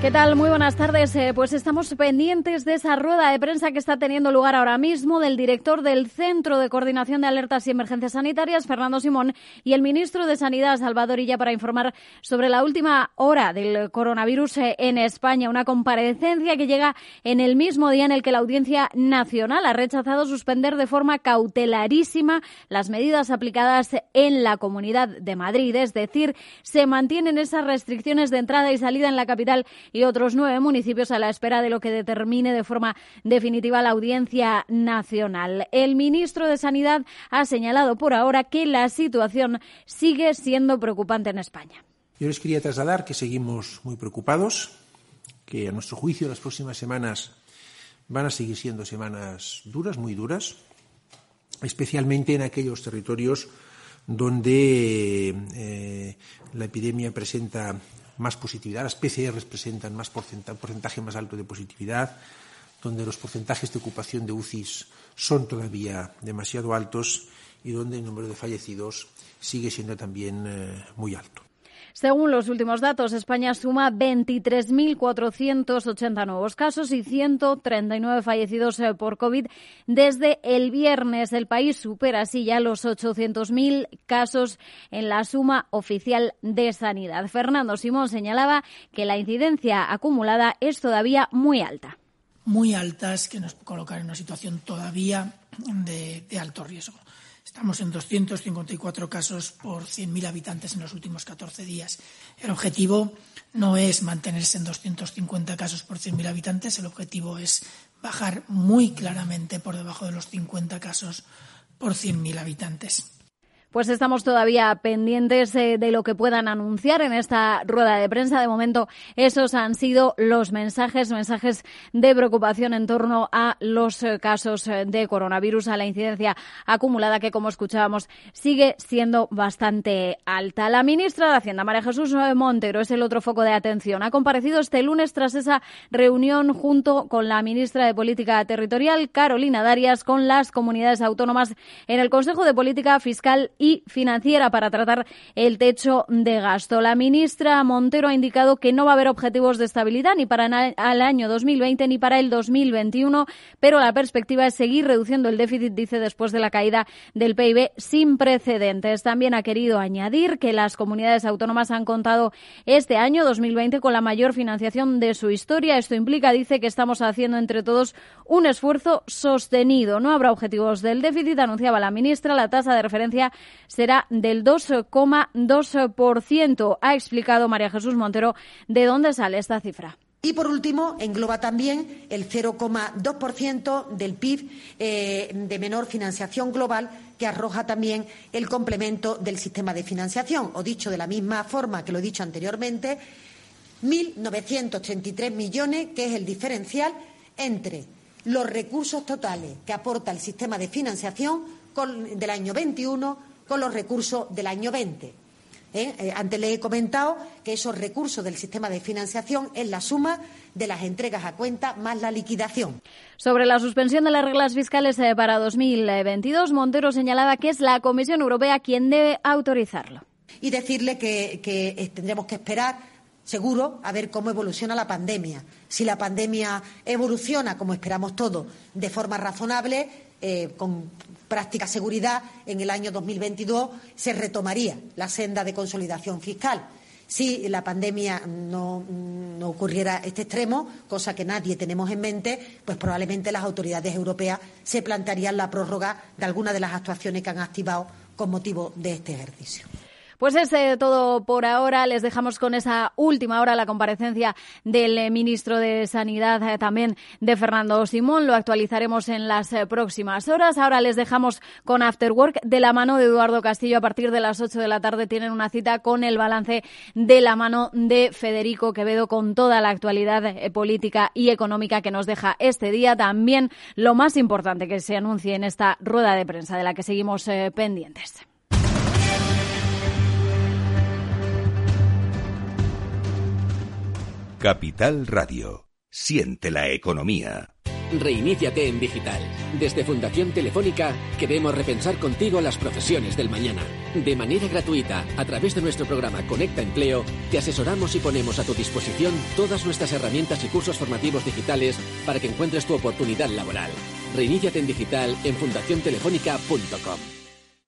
¿Qué tal? Muy buenas tardes. Eh, pues estamos pendientes de esa rueda de prensa que está teniendo lugar ahora mismo del director del Centro de Coordinación de Alertas y Emergencias Sanitarias, Fernando Simón, y el ministro de Sanidad, Salvador Illa, para informar sobre la última hora del coronavirus eh, en España. Una comparecencia que llega en el mismo día en el que la Audiencia Nacional ha rechazado suspender de forma cautelarísima las medidas aplicadas en la Comunidad de Madrid. Es decir, se mantienen esas restricciones de entrada y salida en la capital y otros nueve municipios a la espera de lo que determine de forma definitiva la Audiencia Nacional. El ministro de Sanidad ha señalado por ahora que la situación sigue siendo preocupante en España. Yo les quería trasladar que seguimos muy preocupados, que a nuestro juicio las próximas semanas van a seguir siendo semanas duras, muy duras, especialmente en aquellos territorios donde eh, la epidemia presenta más positividad, las PCRs presentan más porcentaje más alto de positividad, donde los porcentajes de ocupación de UCIs son todavía demasiado altos y donde el número de fallecidos sigue siendo también eh, muy alto. Según los últimos datos, España suma 23.480 nuevos casos y 139 fallecidos eh, por COVID desde el viernes. El país supera así ya los 800.000 casos en la suma oficial de sanidad. Fernando Simón señalaba que la incidencia acumulada es todavía muy alta. Muy altas que nos colocan en una situación todavía de, de alto riesgo. Estamos en 254 casos por 100.000 habitantes en los últimos 14 días. El objetivo no es mantenerse en 250 casos por 100.000 habitantes, el objetivo es bajar muy claramente por debajo de los 50 casos por 100.000 habitantes. Pues estamos todavía pendientes eh, de lo que puedan anunciar en esta rueda de prensa. De momento, esos han sido los mensajes, mensajes de preocupación en torno a los eh, casos eh, de coronavirus, a la incidencia acumulada que, como escuchábamos, sigue siendo bastante alta. La ministra de Hacienda, María Jesús Montero, es el otro foco de atención. Ha comparecido este lunes tras esa reunión junto con la ministra de Política Territorial, Carolina Darias, con las comunidades autónomas en el Consejo de Política Fiscal y financiera para tratar el techo de gasto. La ministra Montero ha indicado que no va a haber objetivos de estabilidad ni para el año 2020 ni para el 2021, pero la perspectiva es seguir reduciendo el déficit, dice, después de la caída del PIB sin precedentes. También ha querido añadir que las comunidades autónomas han contado este año 2020 con la mayor financiación de su historia. Esto implica, dice, que estamos haciendo entre todos un esfuerzo sostenido. No habrá objetivos del déficit, anunciaba la ministra. La tasa de referencia será del 2,2%. Ha explicado María Jesús Montero de dónde sale esta cifra. Y, por último, engloba también el 0,2% del PIB eh, de menor financiación global que arroja también el complemento del sistema de financiación. O dicho de la misma forma que lo he dicho anteriormente, 1.983 millones, que es el diferencial entre los recursos totales que aporta el sistema de financiación del año 21 con los recursos del año 20. ¿eh? Eh, antes le he comentado que esos recursos del sistema de financiación es la suma de las entregas a cuenta más la liquidación. Sobre la suspensión de las reglas fiscales eh, para 2022, Montero señalaba que es la Comisión Europea quien debe autorizarlo. Y decirle que tendremos que esperar seguro a ver cómo evoluciona la pandemia. Si la pandemia evoluciona, como esperamos todos, de forma razonable, eh, con práctica seguridad, en el año 2022 se retomaría la senda de consolidación fiscal. Si la pandemia no, no, ocurriera este extremo, cosa que nadie tenemos en mente, pues probablemente las autoridades europeas se plantearían la prórroga de algunas de las actuaciones que han activado con motivo de este ejercicio. Pues es eh, todo por ahora. Les dejamos con esa última hora la comparecencia del eh, ministro de Sanidad, eh, también de Fernando Simón. Lo actualizaremos en las próximas horas. Ahora les dejamos con After Work de la mano de Eduardo Castillo. A partir de las 8 de la tarde tienen una cita con el balance de la mano de Federico Quevedo con toda la actualidad política y económica que nos deja este día. También lo más importante que se anuncie en esta rueda de prensa de la que seguimos pendientes. Capital Radio. Siente la economía. Reiníciate en digital. Desde Fundación Telefónica queremos repensar contigo las profesiones del mañana. De manera gratuita, a través de nuestro programa Conecta Empleo, te asesoramos y ponemos a tu disposición todas nuestras herramientas y cursos formativos digitales para que encuentres tu oportunidad laboral. Reiníciate en digital en fundaciontelefónica.com.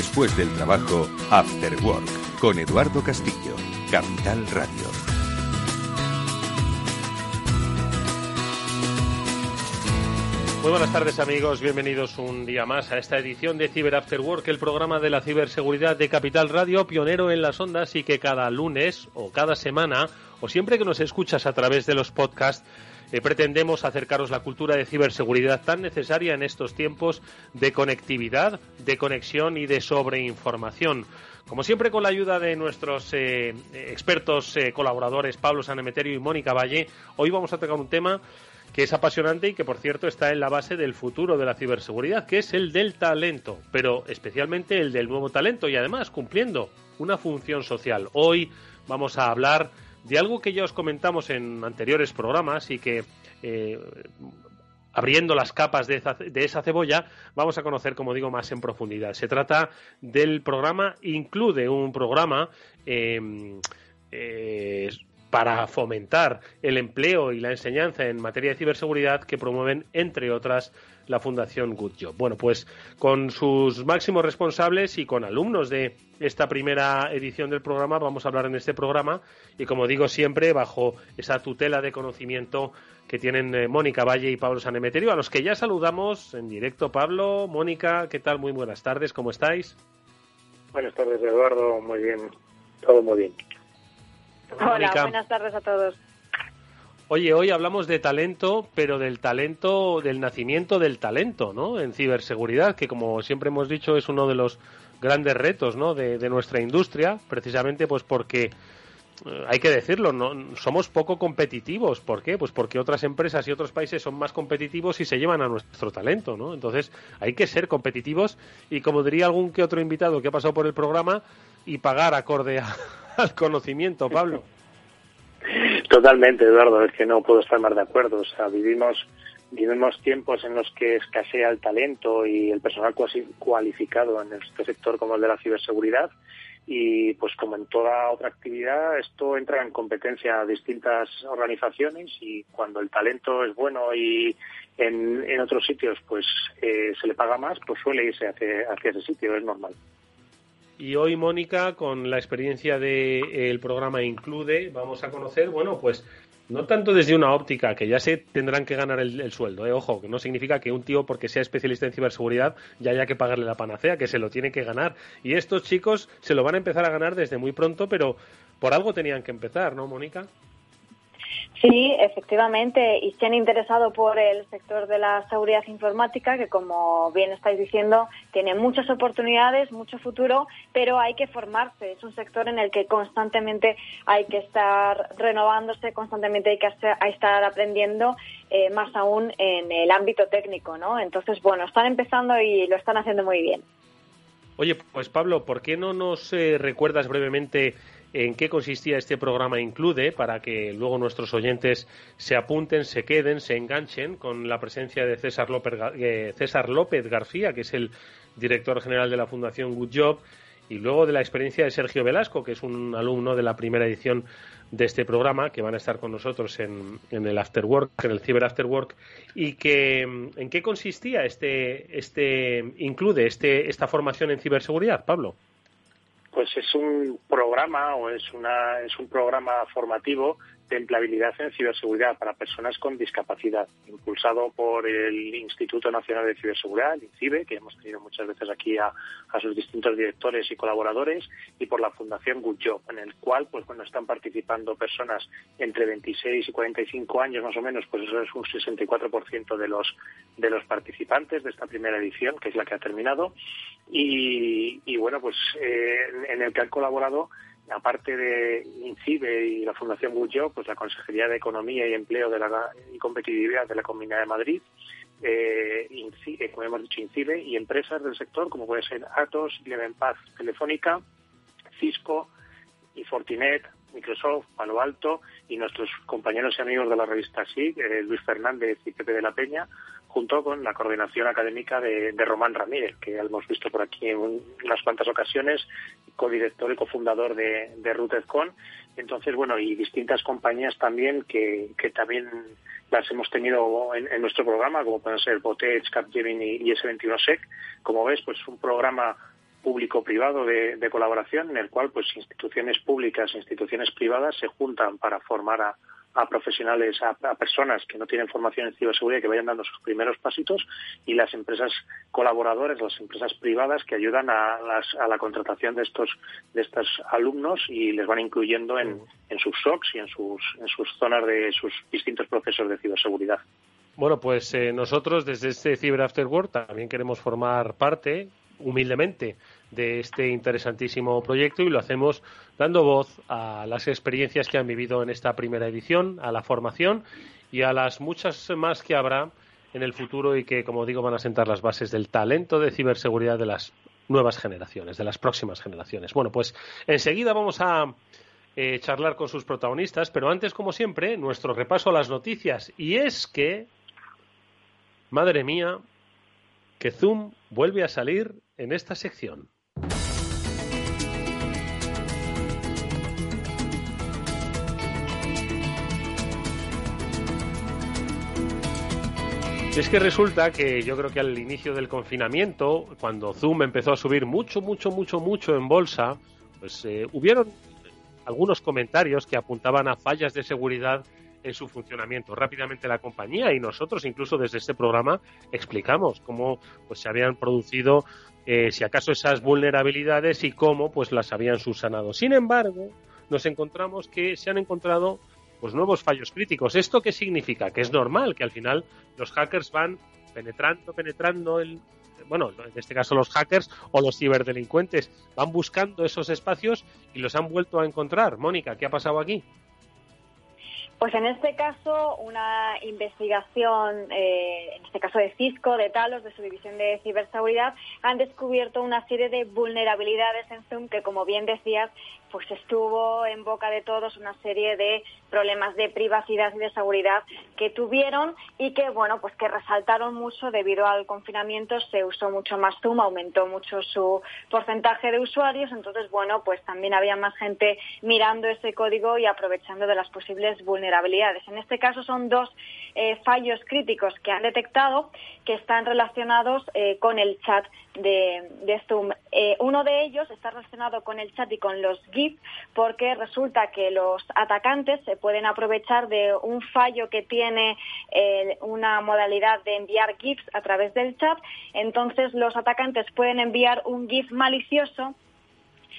Después del trabajo, After Work, con Eduardo Castillo, Capital Radio. Muy buenas tardes amigos, bienvenidos un día más a esta edición de Cyber After Work, el programa de la ciberseguridad de Capital Radio, pionero en las ondas y que cada lunes o cada semana o siempre que nos escuchas a través de los podcasts eh, pretendemos acercaros la cultura de ciberseguridad tan necesaria en estos tiempos de conectividad, de conexión y de sobreinformación. Como siempre, con la ayuda de nuestros eh, expertos eh, colaboradores Pablo Sanemeterio y Mónica Valle, hoy vamos a tocar un tema que es apasionante y que, por cierto, está en la base del futuro de la ciberseguridad, que es el del talento, pero especialmente el del nuevo talento y además cumpliendo una función social. Hoy vamos a hablar de algo que ya os comentamos en anteriores programas y que eh, abriendo las capas de esa, cebolla, vamos a conocer, como digo, más en profundidad. Se trata del programa Include, un programa em, eh, para fomentar el empleo y la enseñanza en materia de ciberseguridad que promueven, entre otras, la Fundación Good Job. Bueno, pues con sus máximos responsables y con alumnos de esta primera edición del programa vamos a hablar en este programa y como digo siempre bajo esa tutela de conocimiento que tienen eh, Mónica Valle y Pablo Sanemeterio, a los que ya saludamos en directo. Pablo, Mónica, ¿qué tal? Muy buenas tardes, ¿cómo estáis? Buenas tardes, Eduardo, muy bien, todo muy bien. Hola, buenas tardes a todos. Oye, hoy hablamos de talento, pero del talento, del nacimiento del talento, ¿no? En ciberseguridad, que como siempre hemos dicho es uno de los grandes retos, ¿no? De, nuestra industria, precisamente pues porque eh, hay que decirlo, no somos poco competitivos. ¿Por qué? Pues porque otras empresas y otros países son más competitivos y se llevan a nuestro talento, ¿no? Entonces hay que ser competitivos y como diría algún que otro invitado que ha pasado por el programa y pagar acorde al conocimiento, Pablo. Totalmente, Eduardo, es que no puedo estar más de acuerdo. O sea, vivimos, vivimos tiempos en los que escasea el talento y el personal cualificado en este sector como el de la ciberseguridad. Y pues como en toda otra actividad, esto entra en competencia a distintas organizaciones y cuando el talento es bueno y en, en otros sitios pues eh, se le paga más, pues suele irse hacia, hacia ese sitio, es normal. Y hoy, Mónica, con la experiencia del programa Include, vamos a conocer, bueno, pues no tanto desde una óptica, que ya se tendrán que ganar el, sueldo, ¿eh? ojo, que no significa que un tío, porque sea especialista en ciberseguridad, ya haya que pagarle la panacea, que se lo tiene que ganar. Y estos chicos se lo van a empezar a ganar desde muy pronto, pero por algo tenían que empezar, ¿no, Mónica? Sí, efectivamente, y se han interesado por el sector de la seguridad informática, que como bien estáis diciendo, tiene muchas oportunidades, mucho futuro, pero hay que formarse. Es un sector en el que constantemente hay que estar renovándose, constantemente hay que estar aprendiendo, eh, más aún en el ámbito técnico, ¿no? Entonces, bueno, están empezando y lo están haciendo muy bien. Oye, pues Pablo, ¿por qué no nos eh, recuerdas brevemente en qué consistía este programa Include para que luego nuestros oyentes se apunten, se queden, se enganchen con la presencia de César López, eh, César López García, que es el director general de la Fundación Good Job, y luego de la experiencia de Sergio Velasco, que es un alumno de la primera edición de este programa, que van a estar con nosotros en, en el After Work, en el Cyber After Work, y que en qué consistía este, este include este, esta formación en ciberseguridad, Pablo pues es un programa o es una es un programa formativo de empleabilidad en ciberseguridad para personas con discapacidad, impulsado por el Instituto Nacional de Ciberseguridad, el INCIBE, que hemos tenido muchas veces aquí a, sus distintos directores y colaboradores, y por la Fundación Good en el cual pues bueno están participando personas entre 26 y 45 años más o menos, pues eso es un 64% de los de los participantes de esta primera edición, que es la que ha terminado, y, bueno pues eh, en el que han colaborado aparte de INCIBE y la Fundación Gullo, pues la Consejería de Economía y Empleo de la, y Competitividad de la Comunidad de Madrid, eh, INCIBE, como hemos dicho, INCIBE y empresas del sector como puede ser Atos, Paz Telefónica, Cisco y Fortinet, Microsoft, Palo Alto y nuestros compañeros y amigos de la revista SIG, eh, Luis Fernández y Pepe de la Peña, junto con la coordinación académica de, Román Ramírez, que hemos visto por aquí en unas cuantas ocasiones, codirector y cofundador de, de. Entonces, bueno, y distintas compañías también que, que también las hemos tenido en, nuestro programa, como pueden ser Botech, Capgemini y S21SEC. Como ves, pues un programa público-privado de, de, colaboración en el cual pues instituciones públicas e instituciones privadas se juntan para formar a, a profesionales, a, personas que no tienen formación en ciberseguridad que vayan dando sus primeros pasitos y las empresas colaboradores, las empresas privadas que ayudan a, la contratación de estos de estos alumnos y les van incluyendo en, en sus SOCs y en sus, en sus zonas de sus distintos procesos de ciberseguridad. Bueno, pues eh, nosotros desde este Cyber After Work también queremos formar parte humildemente de este interesantísimo proyecto y lo hacemos dando voz a las experiencias que han vivido en esta primera edición, a la formación y a las muchas más que habrá en el futuro y que, como digo, van a sentar las bases del talento de ciberseguridad de las nuevas generaciones, de las próximas generaciones. Bueno, pues enseguida vamos a eh, charlar con sus protagonistas, pero antes, como siempre, nuestro repaso a las noticias. Y es que, madre mía, que Zoom vuelve a salir en esta sección. es que resulta que yo creo que al inicio del confinamiento, cuando Zoom empezó a subir mucho, mucho, mucho, mucho en bolsa, pues eh, hubieron algunos comentarios que apuntaban a fallas de seguridad en su funcionamiento. Rápidamente la compañía y nosotros, incluso desde este programa, explicamos cómo pues, se habían producido, eh, si acaso, esas vulnerabilidades y cómo pues las habían subsanado. Sin embargo, nos encontramos que se han encontrado pues nuevos fallos críticos. ¿Esto qué significa? Que es normal, que al final los hackers van penetrando, penetrando el, bueno, en este caso los hackers o los ciberdelincuentes van buscando esos espacios y los han vuelto a encontrar. Mónica, ¿qué ha pasado aquí? Pues en este caso, una investigación, eh, en este caso de Cisco, de Talos, de su división de ciberseguridad, han descubierto una serie de vulnerabilidades en Zoom que, como bien decías, pues estuvo en boca de todos una serie de problemas de privacidad y de seguridad que tuvieron y que bueno pues que resaltaron mucho. Debido al confinamiento se usó mucho más Zoom aumentó mucho su porcentaje de usuarios. Entonces bueno pues también había más gente mirando ese código y aprovechando de las posibles vulnerabilidades. En este caso son dos eh, fallos críticos que han detectado que están relacionados eh, con el chat de, Zoom. Eh, uno de ellos está relacionado con el chat y con los Porque resulta que los atacantes se pueden aprovechar de un fallo que tiene eh, una modalidad de enviar GIFs a través del chat. Entonces los atacantes pueden enviar un GIF malicioso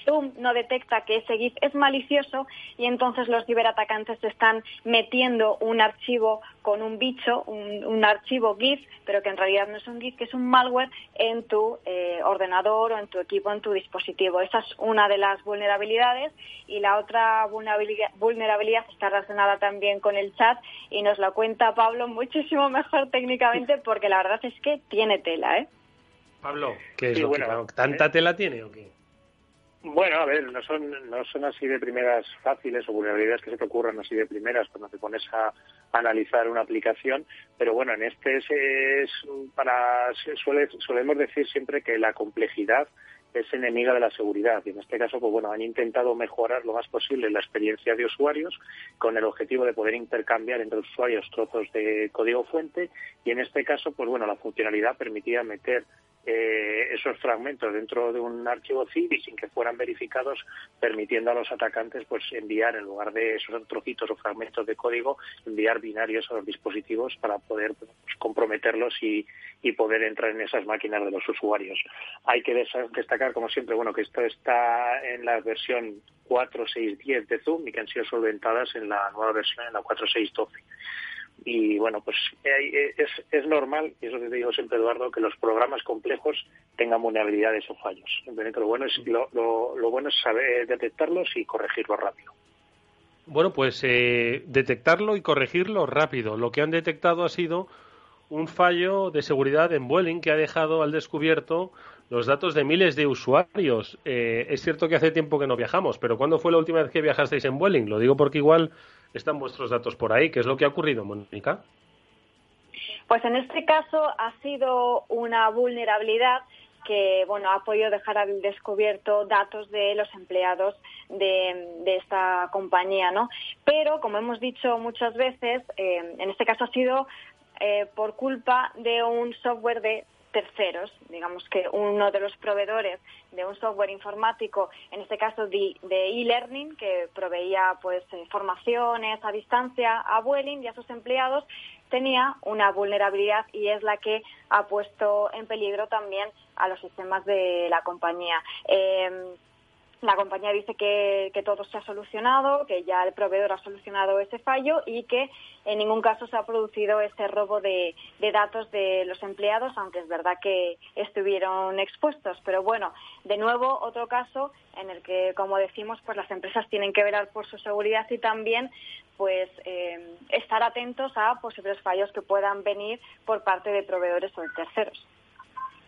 Zoom no detecta que ese GIF es malicioso y entonces los ciberatacantes están metiendo un archivo con un bicho, un, archivo GIF, pero que en realidad no es un GIF, que es un malware en tu eh, ordenador o en tu equipo, en tu dispositivo. Esa es una de las vulnerabilidades y la otra vulnerabilidad, vulnerabilidad está relacionada también con el chat y nos la cuenta Pablo muchísimo mejor técnicamente porque la verdad es que tiene tela, ¿eh? Pablo, ¿qué es lo que, ¿tanta tela tiene o qué? Bueno, a ver, no son, no son así de primeras fáciles o vulnerabilidades que se te ocurran así de primeras cuando te pones a analizar una aplicación, pero bueno, en este es, para, suele, solemos decir siempre que la complejidad es enemiga de la seguridad y en este caso pues bueno han intentado mejorar lo más posible la experiencia de usuarios con el objetivo de poder intercambiar entre usuarios trozos de código fuente y en este caso pues bueno la funcionalidad permitía meter eh, esos fragmentos dentro de un archivo zip y sin que fueran verificados, permitiendo a los atacantes pues enviar en lugar de esos trocitos o fragmentos de código, enviar binarios a los dispositivos para poder pues, comprometerlos y, y poder entrar en esas máquinas de los usuarios. Hay que destacar, como siempre, bueno, que esto está en la versión 4.6.10 de Zoom y que han sido solventadas en la nueva versión, en la 4.6.12 y bueno, pues eh, es, es normal, y eso te digo siempre, Eduardo, que los programas complejos tengan vulnerabilidades o fallos. Lo bueno es, lo, lo, bueno es saber detectarlos y corregirlos rápido. Bueno, pues eh, detectarlo y corregirlo rápido. Lo que han detectado ha sido un fallo de seguridad en Vueling que ha dejado al descubierto los datos de miles de usuarios. Eh, es cierto que hace tiempo que no viajamos, pero ¿cuándo fue la última vez que viajasteis en Vueling? Lo digo porque igual están vuestros datos por ahí. ¿Qué es lo que ha ocurrido, Mónica? Pues en este caso ha sido una vulnerabilidad que bueno ha podido dejar al descubierto datos de los empleados de, esta compañía, ¿no? Pero como hemos dicho muchas veces, eh, en este caso ha sido eh, por culpa de un software de terceros, digamos que uno de los proveedores de un software informático, en este caso de e-learning, que proveía pues eh, formaciones a distancia a Vueling y a sus empleados, tenía una vulnerabilidad y es la que ha puesto en peligro también a los sistemas de la compañía. Em, la compañía dice que, todo se ha solucionado, que ya el proveedor ha solucionado ese fallo y que en ningún caso se ha producido ese robo de, datos de los empleados, aunque es verdad que estuvieron expuestos. Pero bueno, de nuevo, otro caso en el que, como decimos, pues las empresas tienen que velar por su seguridad y también pues eh, estar atentos a posibles fallos que puedan venir por parte de proveedores o de terceros.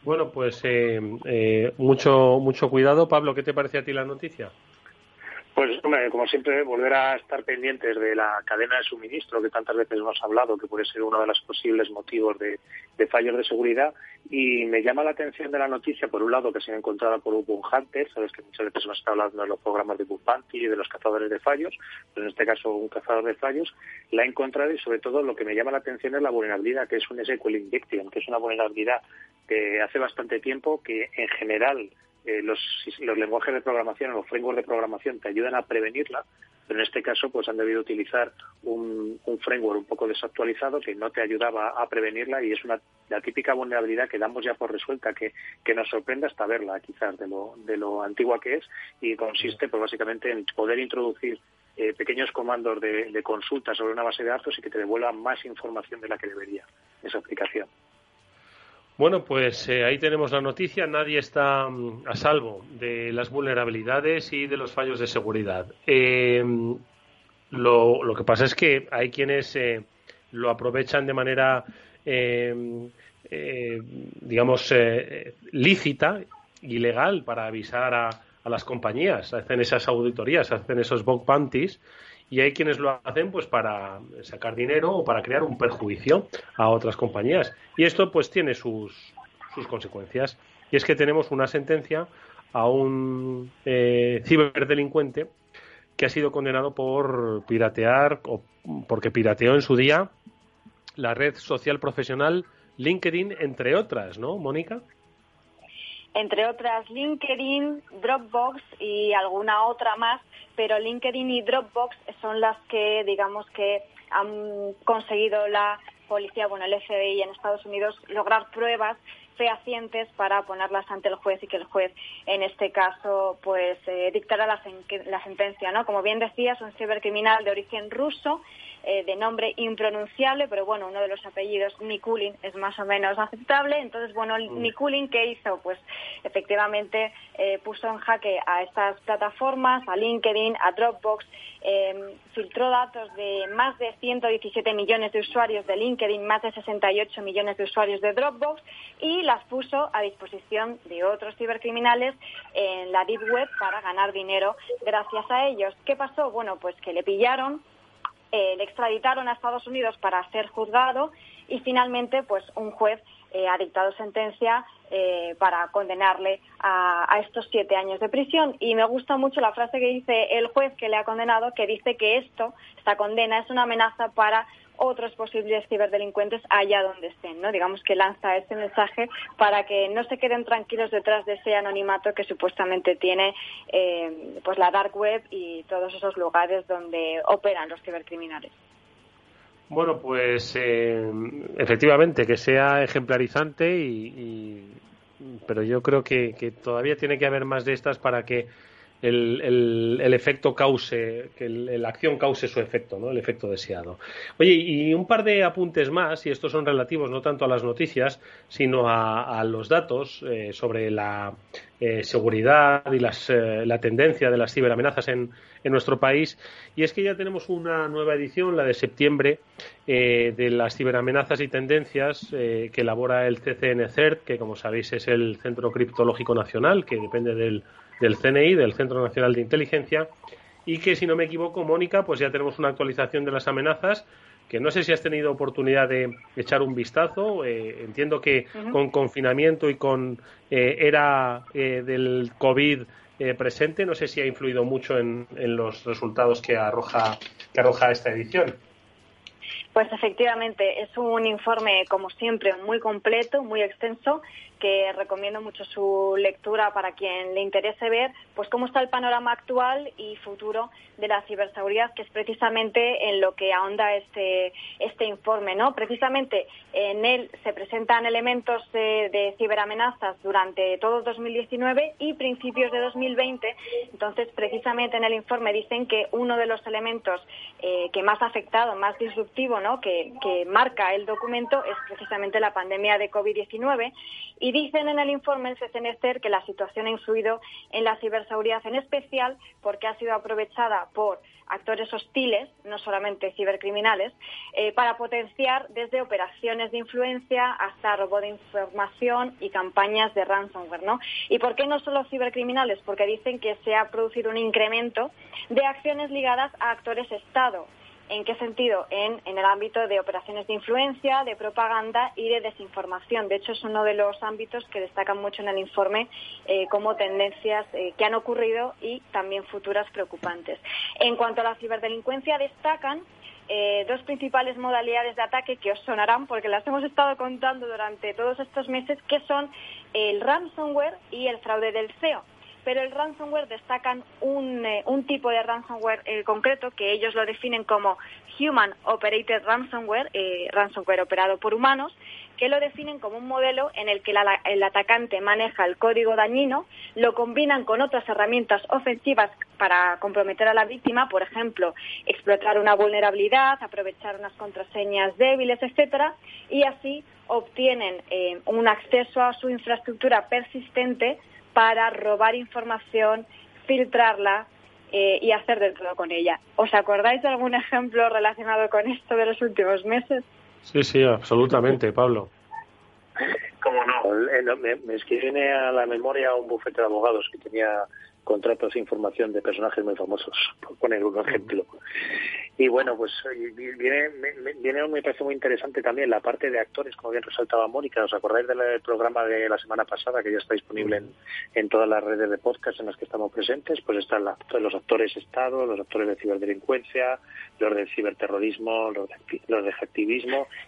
Bueno, pues eh, eh, mucho, mucho cuidado. Pablo, ¿qué te parece a ti la noticia? Pues, como siempre, volver a estar pendientes de la cadena de suministro que tantas veces hemos hablado, que puede ser uno de los posibles motivos de, fallos de seguridad. Y me llama la atención de la noticia, por un lado, que se ha encontrado por un Hunter. Sabes que muchas veces hemos estado hablando de los programas de Bug y de los cazadores de fallos, pero en este caso un cazador de fallos. La he encontrado y, sobre todo, lo que me llama la atención es la vulnerabilidad, que es un SQL Injection, que es una vulnerabilidad que hace bastante tiempo que, en general, eh, los, los, lenguajes de programación o los frameworks de programación te ayudan a prevenirla, pero en este caso pues han debido utilizar un, un framework un poco desactualizado que no te ayudaba a prevenirla y es una la típica vulnerabilidad que damos ya por resuelta que, que nos sorprende hasta verla quizás de lo, de lo antigua que es y consiste pues básicamente en poder introducir eh, pequeños comandos de, de consulta sobre una base de datos y que te devuelvan más información de la que debería esa aplicación. Bueno, pues eh, ahí tenemos la noticia. Nadie está mm, a salvo de las vulnerabilidades y de los fallos de seguridad. Em, lo, que pasa es que hay quienes eh, lo aprovechan de manera, em, eh, digamos, lícita, ilegal, para avisar a, a, las compañías. Hacen esas auditorías, hacen esos bug bounties y hay quienes lo hacen pues para sacar dinero o para crear un perjuicio a otras compañías. Y esto pues tiene sus, sus consecuencias. Y es que tenemos una sentencia a un eh, ciberdelincuente que ha sido condenado por piratear o porque pirateó en su día la red social profesional LinkedIn, entre otras, ¿no, Mónica? Entre otras, LinkedIn, Dropbox y alguna otra más pero LinkedIn y Dropbox son las que, digamos que han conseguido la policía, bueno, el FBI en Estados Unidos lograr pruebas fehacientes para ponerlas ante el juez y que el juez, en este caso, pues eh, dictara la, la, sentencia, ¿no? Como bien decía, es un cibercriminal de origen ruso eh, de nombre impronunciable, pero bueno, uno de los apellidos, Nikulin, es más o menos aceptable. Entonces, bueno, mm. Nikulin, ¿qué hizo? Pues efectivamente eh, puso en jaque a estas plataformas, a LinkedIn, a Dropbox, em, filtró datos de más de 117 millones de usuarios de LinkedIn, más de 68 millones de usuarios de Dropbox y las puso a disposición de otros cibercriminales en la Deep Web para ganar dinero gracias a ellos. ¿Qué pasó? Bueno, pues que le pillaron eh, le extraditaron a Estados Unidos para ser juzgado y finalmente pues un juez eh, ha dictado sentencia eh, para condenarle a, estos siete años de prisión. Y me gusta mucho la frase que dice el juez que le ha condenado, que dice que esto, esta condena, es una amenaza para otros posibles ciberdelincuentes allá donde estén, ¿no? Digamos que lanza ese mensaje para que no se queden tranquilos detrás de ese anonimato que supuestamente tiene eh, pues la dark web y todos esos lugares donde operan los cibercriminales. Bueno, pues eh, efectivamente que sea ejemplarizante y, pero yo creo que, todavía tiene que haber más de estas para que el, el, efecto cause, que la acción cause su efecto, ¿no? El efecto deseado. Oye, y un par de apuntes más, y estos son relativos no tanto a las noticias, sino a, los datos eh, sobre la eh, seguridad y las, eh, la tendencia de las ciberamenazas en, en, nuestro país. Y es que ya tenemos una nueva edición, la de septiembre, de las ciberamenazas y tendencias que elabora el CCNCERT, que como sabéis es el Centro Criptológico Nacional, que depende del del CNI, del Centro Nacional de Inteligencia, y que, si no me equivoco, Mónica, pues ya tenemos una actualización de las amenazas que no sé si has tenido oportunidad de echar un vistazo. Eh, entiendo que con confinamiento y con eh, era eh, del COVID presente, no sé si ha influido mucho en, en, los resultados que arroja, que arroja esta edición. Pues efectivamente, es un informe, como siempre, muy completo, muy extenso que recomiendo mucho su lectura para quien le interese ver pues cómo está el panorama actual y futuro de la ciberseguridad, que es precisamente en lo que ahonda este, este informe. ¿no? Precisamente en él se presentan elementos de, ciberamenazas durante todo 2019 y principios de 2020. Entonces, precisamente en el informe dicen que uno de los elementos eh, que más ha afectado, más disruptivo, ¿no? que, que marca el documento es precisamente la pandemia de COVID-19 y dicen en el informe el CCNCER que la situación ha influido en la ciberseguridad, en especial porque ha sido aprovechada por actores hostiles, no solamente cibercriminales, eh, para potenciar desde operaciones de influencia hasta robo de información y campañas de ransomware. ¿no? ¿Y por qué no solo cibercriminales? Porque dicen que se ha producido un incremento de acciones ligadas a actores Estado ¿En qué sentido? En, el ámbito de operaciones de influencia, de propaganda y de desinformación. De hecho, es uno de los ámbitos que destacan mucho en el informe eh, como tendencias eh, que han ocurrido y también futuras preocupantes. En cuanto a la ciberdelincuencia, destacan eh, dos principales modalidades de ataque que os sonarán porque las hemos estado contando durante todos estos meses, que son el ransomware y el fraude del CEO pero el ransomware destacan un, eh, tipo de ransomware eh, concreto que ellos lo definen como Human Operated Ransomware, eh, ransomware operado por humanos, que lo definen como un modelo en el que el atacante maneja el código dañino, lo combinan con otras herramientas ofensivas para comprometer a la víctima, por ejemplo, explotar una vulnerabilidad, aprovechar unas contraseñas débiles, etcétera, y así obtienen un acceso a su infraestructura persistente para robar información, filtrarla eh, y hacer de todo con ella. ¿Os acordáis de algún ejemplo relacionado con esto de los últimos meses? Sí, sí, absolutamente, Pablo. ¿Cómo no? Me, me viene a la memoria un bufete de abogados que tenía contratos e información de personajes muy famosos, por poner un ejemplo. Y bueno, pues viene, viene, me parece muy interesante también la parte de actores, como bien resaltaba Mónica. ¿Os acordáis del programa de la semana pasada que ya está disponible en, todas las redes de podcast en las que estamos presentes? Pues están los actores Estado, los actores de ciberdelincuencia, los de ciberterrorismo, los de, los de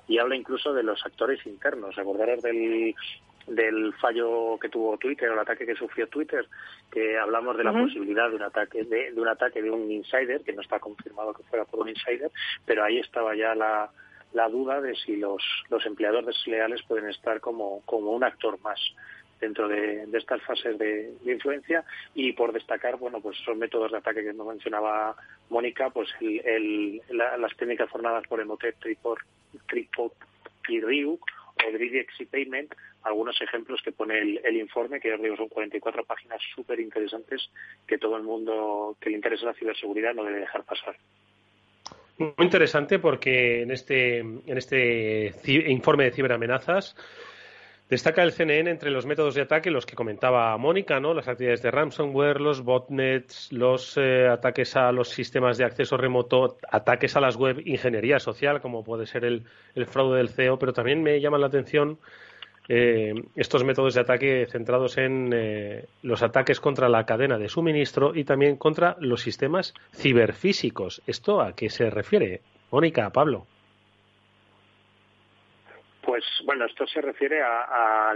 y habla incluso de los actores internos. ¿Acordaros del del fallo que tuvo Twitter o el ataque que sufrió Twitter, que hablamos de la posibilidad de un ataque de, un ataque de un insider, que no está confirmado que fuera por un insider, pero ahí estaba ya la, la duda de si los, los empleados desleales pueden estar como, como un actor más dentro de, estas fases de, influencia. Y por destacar bueno pues esos métodos de ataque que nos mencionaba Mónica pues el, las técnicas formadas por Emotet y por Tripod y Ryuk o Exit Payment, algunos ejemplos que pone el, informe, que digo son 44 páginas súper interesantes que todo el mundo que le interesa la ciberseguridad no debe dejar pasar. Muy interesante porque en este, en este informe de ciberamenazas Destaca el CNN entre los métodos de ataque los que comentaba Mónica, ¿no? Las actividades de ransomware, los botnets, los eh, ataques a los sistemas de acceso remoto, ataques a las web, ingeniería social, como puede ser el, fraude del CEO, pero también me llama la atención eh, estos métodos de ataque centrados en eh, los ataques contra la cadena de suministro y también contra los sistemas ciberfísicos. ¿Esto a qué se refiere? Mónica, Pablo. Pues bueno, esto se refiere a,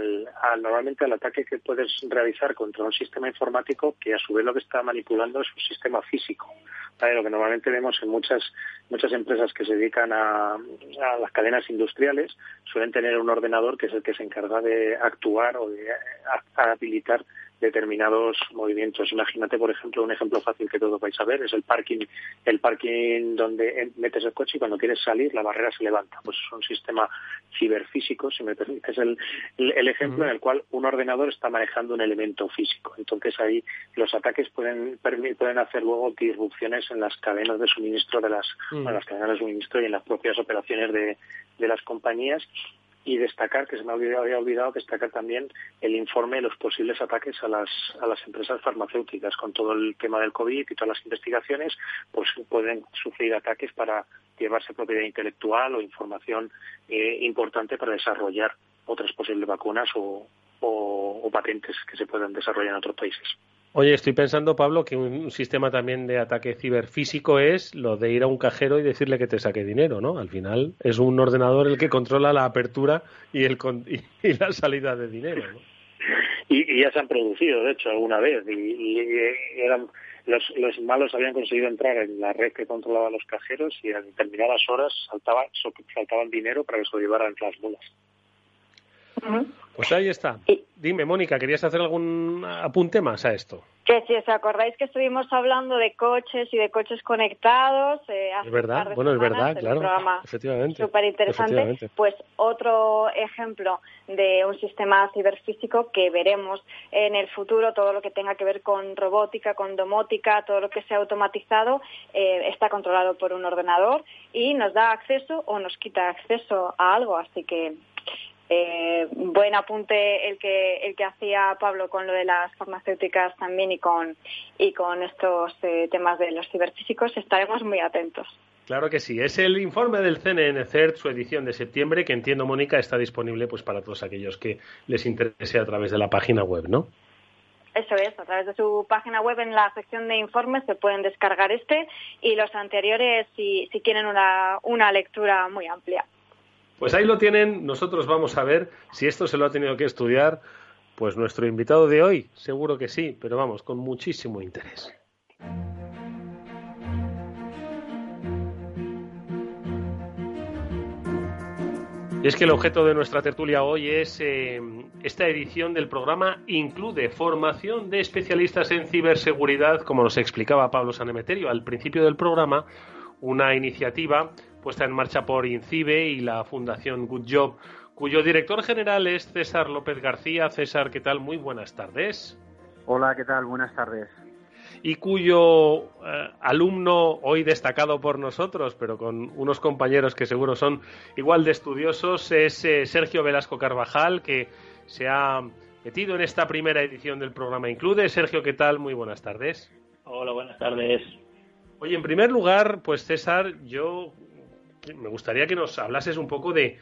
normalmente al ataque que puedes realizar contra un sistema informático que a su vez lo que está manipulando es un sistema físico. Lo que normalmente vemos en muchas muchas empresas que se dedican a, a, las cadenas industriales suelen tener un ordenador que es el que se encarga de actuar o de habilitar determinados movimientos. Imagínate, por ejemplo, un ejemplo fácil que todos vais a ver es el parking, el parking donde metes el coche y cuando quieres salir la barrera se levanta. Pues es un sistema ciberfísico, si me permites el, el, ejemplo en el cual un ordenador está manejando un elemento físico. Entonces ahí los ataques pueden pueden hacer luego disrupciones en las cadenas de suministro de las, las cadenas de suministro y en las propias operaciones de, de las compañías y destacar, que se me había olvidado, destacar también el informe de los posibles ataques a las, a las empresas farmacéuticas. Con todo el tema del COVID y todas las investigaciones, pues pueden sufrir ataques para llevarse propiedad intelectual o información eh, importante para desarrollar otras posibles vacunas o, o patentes que se puedan desarrollar en otros países. Oye, estoy pensando, Pablo, que un sistema también de ataque ciberfísico es lo de ir a un cajero y decirle que te saque dinero, ¿no? Al final es un ordenador el que controla la apertura y, el, y, la salida de dinero, ¿no? Y, ya se han producido, de hecho, alguna vez. Y, eran, los, los, malos habían conseguido entrar en la red que controlaba los cajeros y a determinadas horas saltaba, saltaban dinero para que se lo llevaran las mulas. Pues ahí está. Dime, Mónica, ¿querías hacer algún apunte más a esto? Que si os acordáis que estuvimos hablando de coches y de coches conectados. Eh, es verdad, bueno, es verdad, claro. efectivamente. Súper interesante. Pues otro ejemplo de un sistema ciberfísico que veremos en el futuro, todo lo que tenga que ver con robótica, con domótica, todo lo que sea automatizado, eh, está controlado por un ordenador y nos da acceso o nos quita acceso a algo. Así que eh, buen apunte el que el que hacía Pablo con lo de las farmacéuticas también y con y con estos eh, temas de los ciberfísicos estaremos muy atentos. Claro que sí, es el informe del CNN CERT, su edición de septiembre, que entiendo, Mónica, está disponible pues para todos aquellos que les interese a través de la página web, ¿no? Eso es, a través de su página web en la sección de informes se pueden descargar este y los anteriores si, si quieren una, una lectura muy amplia. Pues ahí lo tienen, nosotros vamos a ver si esto se lo ha tenido que estudiar, pues nuestro invitado de hoy, seguro que sí, pero vamos, con muchísimo interés. Y es que el objeto de nuestra tertulia hoy es eh, esta edición del programa incluye formación de especialistas en ciberseguridad, como nos explicaba Pablo Sanemeterio al principio del programa, una iniciativa puesta en marcha por INCIBE y la Fundación Good Job, cuyo director general es César López García. César, ¿qué tal? Muy buenas tardes. Hola, ¿qué tal? Buenas tardes. Y cuyo eh, alumno hoy destacado por nosotros, pero con unos compañeros que seguro son igual de estudiosos, es eh, Sergio Velasco Carvajal, que se ha metido en esta primera edición del programa Include. Sergio, ¿qué tal? Muy buenas tardes. Hola, buenas tardes. Oye, en primer lugar, pues César, yo me gustaría que nos hablases un poco de,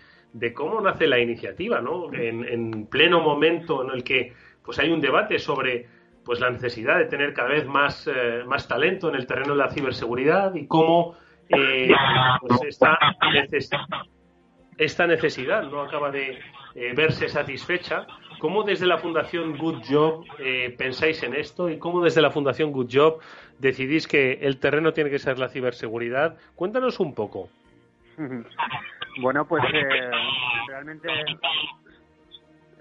cómo nace la iniciativa, ¿no? En, pleno momento en el que pues hay un debate sobre pues la necesidad de tener cada vez más, eh, más talento en el terreno de la ciberseguridad y cómo eh, pues esta, esta, necesidad no acaba de eh, verse satisfecha. ¿Cómo desde la Fundación Good Job pensáis en esto y cómo desde la Fundación Good Job decidís que el terreno tiene que ser la ciberseguridad? Cuéntanos un poco. Bueno, pues eh, realmente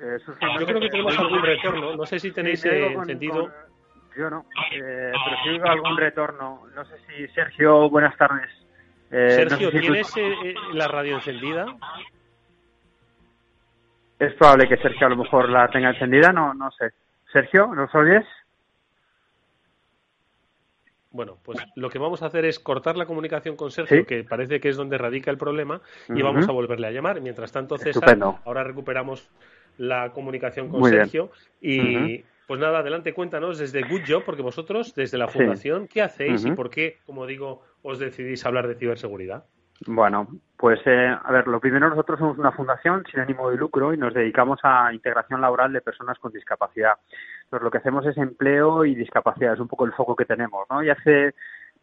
eh, Yo creo que tenemos algún retorno. No sé si tenéis eh, encendido. Yo no, eh, pero sí algún retorno. No sé si Sergio, buenas tardes. Sergio, ¿tienes la radio encendida? Es probable que Sergio a lo mejor la tenga encendida, no, no sé. Sergio, ¿nos oyes? Bueno, pues lo que vamos a hacer es cortar la comunicación con Sergio, que parece que es donde radica el problema, y vamos a volverle a llamar. Mientras tanto, César, ahora recuperamos la comunicación con Sergio. Y pues nada, adelante, cuéntanos desde Good Job, porque vosotros, desde la Fundación, ¿qué hacéis y por qué, como digo, os decidís hablar de ciberseguridad? Bueno, pues eh, a ver, lo primero nosotros somos una fundación sin ánimo de lucro y nos dedicamos a integración laboral de personas con discapacidad. Entonces lo que hacemos es empleo y discapacidad, es un poco el foco que tenemos, ¿no? Y hace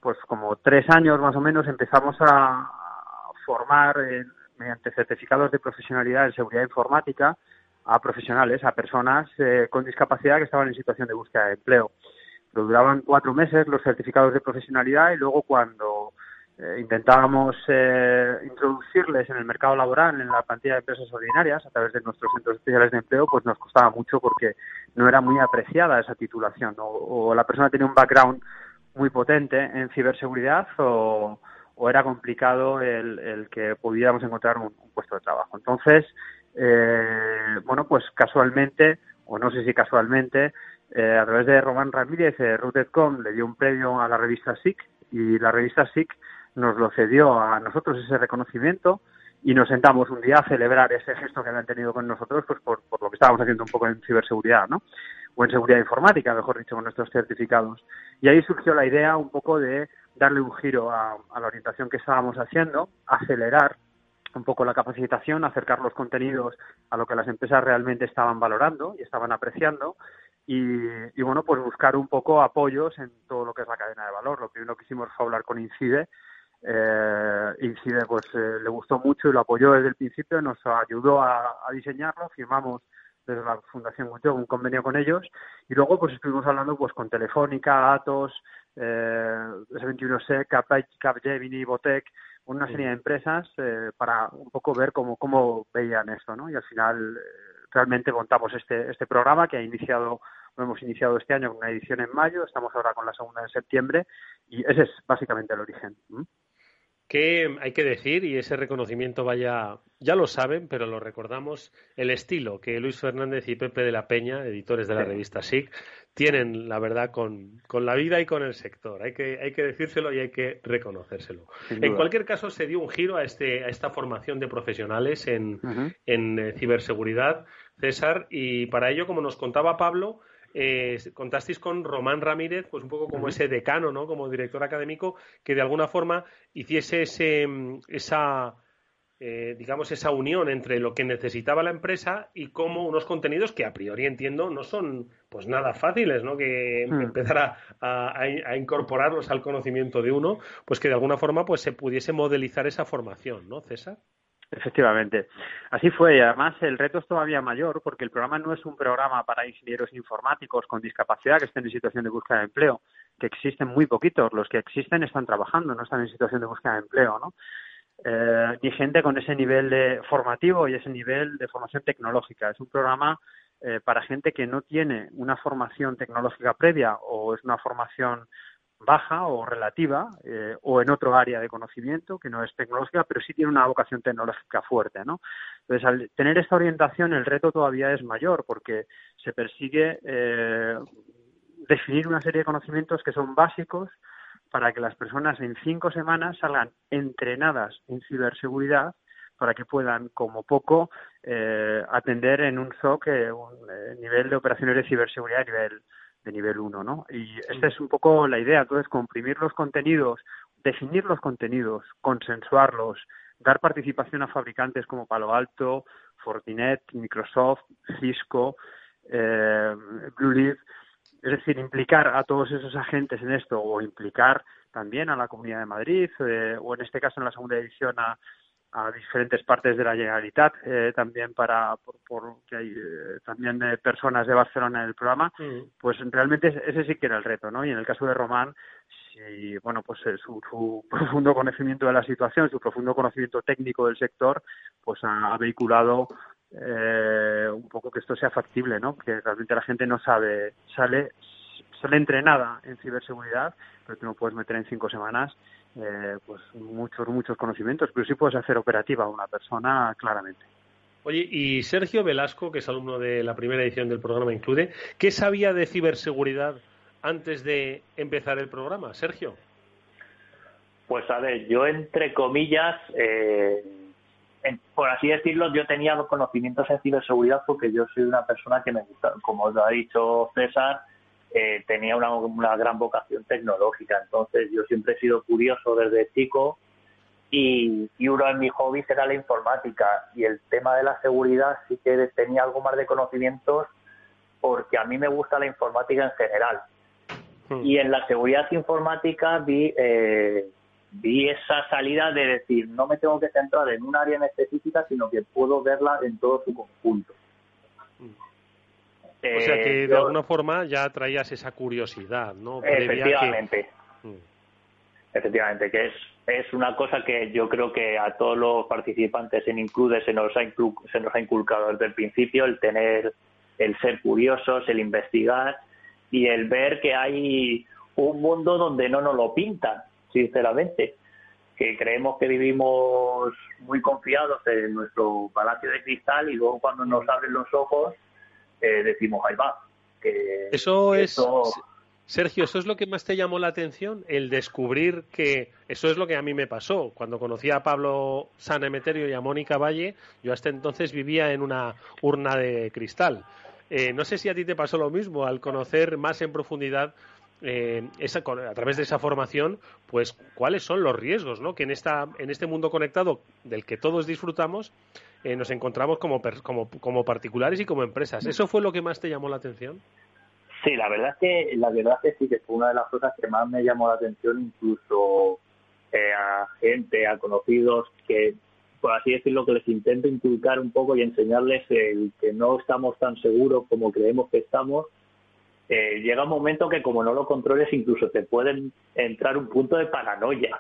pues como tres años más o menos empezamos a formar eh, mediante certificados de profesionalidad en seguridad informática a profesionales, a personas eh, con discapacidad que estaban en situación de búsqueda de empleo. Pero duraban cuatro meses los certificados de profesionalidad y luego cuando eh, intentábamos eh, introducirles en el mercado laboral, en la plantilla de empresas ordinarias, a través de nuestros centros especiales de empleo, pues nos costaba mucho porque no era muy apreciada esa titulación. O, la persona tenía un background muy potente en ciberseguridad o, era complicado el, que pudiéramos encontrar un, puesto de trabajo. Entonces, eh, bueno, pues casualmente, o no sé si casualmente, a través de Román Ramírez, eh, le dio un premio a la revista SIC y la revista SIC nos lo cedió a nosotros ese reconocimiento y nos sentamos un día a celebrar ese gesto que habían tenido con nosotros pues por, lo que estábamos haciendo un poco en ciberseguridad, ¿no? O en seguridad informática, mejor dicho, con nuestros certificados. Y ahí surgió la idea un poco de darle un giro a, la orientación que estábamos haciendo, acelerar un poco la capacitación, acercar los contenidos a lo que las empresas realmente estaban valorando y estaban apreciando y, y, bueno, pues buscar un poco apoyos en todo lo que es la cadena de valor. Lo primero que hicimos fue hablar con INCIDE eh, INCIDE pues eh, le gustó mucho y lo apoyó desde el principio, nos ayudó a, diseñarlo, firmamos desde la Fundación Mucho un convenio con ellos y luego pues estuvimos hablando pues con Telefónica, Atos, eh, S21C, Capgemini, Botec, una serie de empresas eh, para un poco ver cómo, cómo veían esto, ¿no? Y al final eh, realmente montamos este, este programa que ha iniciado lo hemos iniciado este año con una edición en mayo, estamos ahora con la segunda en septiembre y ese es básicamente el origen que hay que decir, y ese reconocimiento vaya, ya lo saben, pero lo recordamos, el estilo que Luis Fernández y Pepe de la Peña, editores de la revista SIC, tienen, la verdad, con, con, la vida y con el sector. Hay que, hay que decírselo y hay que reconocérselo. En cualquier caso, se dio un giro a, este, a esta formación de profesionales en, en eh, ciberseguridad, César, y para ello, como nos contaba Pablo, eh, contasteis con Román Ramírez, pues un poco como ese decano, ¿no? Como director académico, que de alguna forma hiciese ese, esa, eh, digamos, esa unión entre lo que necesitaba la empresa y cómo unos contenidos que a priori entiendo no son pues nada fáciles, ¿no? Que hmm. empezar a, a, incorporarlos al conocimiento de uno, pues que de alguna forma pues se pudiese modelizar esa formación, ¿no, César? Efectivamente. Así fue. Y además el reto es todavía mayor porque el programa no es un programa para ingenieros informáticos con discapacidad que estén en situación de búsqueda de empleo, que existen muy poquitos. Los que existen están trabajando, no están en situación de búsqueda de empleo, ¿no? Eh, ni gente con ese nivel de formativo y ese nivel de formación tecnológica. Es un programa eh, para gente que no tiene una formación tecnológica previa o es una formación baja o relativa eh, o en otro área de conocimiento que no es tecnológica, pero sí tiene una vocación tecnológica fuerte, ¿no? Entonces, al tener esta orientación, el reto todavía es mayor porque se persigue eh, definir una serie de conocimientos que son básicos para que las personas en cinco semanas salgan entrenadas en ciberseguridad para que puedan, como poco, eh, atender en un SOC un nivel de operaciones de ciberseguridad a nivel de nivel 1, ¿no? Y esta es un poco la idea, entonces, comprimir los contenidos, definir los contenidos, consensuarlos, dar participación a fabricantes como Palo Alto, Fortinet, Microsoft, Cisco, eh, Blue es decir, implicar a todos esos agentes en esto o implicar también a la Comunidad de Madrid eh, o en este caso en la segunda edición a, a diferentes partes de la Generalitat, eh, también para por, que hay eh, también eh, personas de Barcelona en el programa, pues realmente ese sí que era el reto, ¿no? Y en el caso de Román, sí, bueno, pues su, su, profundo conocimiento de la situación, su profundo conocimiento técnico del sector, pues ha, vehiculado un poco que esto sea factible, ¿no? Que realmente la gente no sabe, sale sale entrenada en ciberseguridad, pero tú no puedes meter en cinco semanas eh, pues muchos, muchos conocimientos, pero sí puedes hacer operativa a una persona claramente. Oye, y Sergio Velasco, que es alumno de la primera edición del programa Include, ¿qué sabía de ciberseguridad antes de empezar el programa? Sergio. Pues a ver, yo entre comillas, eh, por así decirlo, yo tenía conocimientos en ciberseguridad porque yo soy una persona que me gusta, como lo ha dicho César, eh, tenía una, gran vocación tecnológica. Entonces yo siempre he sido curioso desde chico y, uno de mis hobbies era la informática y el tema de la seguridad sí que tenía algo más de conocimientos porque a mí me gusta la informática en general. Hmm. Y en la seguridad informática vi, eh, vi esa salida de decir, no me tengo que centrar en un área en específica, sino que puedo verla en todo su conjunto. O sea que eh, de alguna forma ya traías esa curiosidad, ¿no? efectivamente. Hmm. Efectivamente, que es, es una cosa que yo creo que a todos los participantes en Include se nos, ha se nos ha inculcado desde el principio, el tener, el ser curiosos, el investigar y el ver que hay un mundo donde no nos lo pintan, sinceramente. Que creemos que vivimos muy confiados en nuestro palacio de cristal y luego cuando nos abren los ojos eh, decimos, ahí va. Que eso es. Sergio, ¿eso es lo que más te llamó la atención? El descubrir que eso es lo que a mí me pasó. Cuando conocí a Pablo San Emeterio y a Mónica Valle, yo hasta entonces vivía en una urna de cristal. Eh, no sé si a ti te pasó lo mismo al conocer más en profundidad eh, a través de esa formación, pues cuáles son los riesgos, ¿no? Que en esta en este mundo conectado del que todos disfrutamos eh, nos encontramos como, como como particulares y como empresas. ¿Eso fue lo que más te llamó la atención? Sí, la verdad es que la verdad es que sí que fue una de las cosas que más me llamó la atención, incluso eh, a gente, a conocidos que, por así decirlo, que les intento inculcar un poco y enseñarles el que no estamos tan seguros como creemos que estamos. Eh, llega un momento que como no lo controles incluso te pueden entrar un punto de paranoia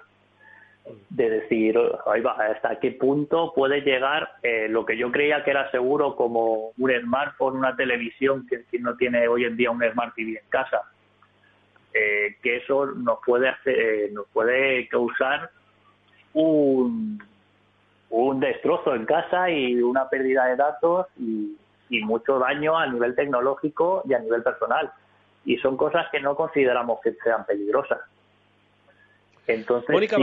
de decir, hasta qué punto puede llegar eh, lo que yo creía que era seguro como un smartphone, una televisión, que no tiene hoy en día un Smart TV en casa, eh, que eso nos puede hacer, eh, nos puede causar un, un destrozo en casa y una pérdida de datos y, y mucho daño a nivel tecnológico y a nivel personal. Y son cosas que no consideramos que sean peligrosas. Entonces, Mónica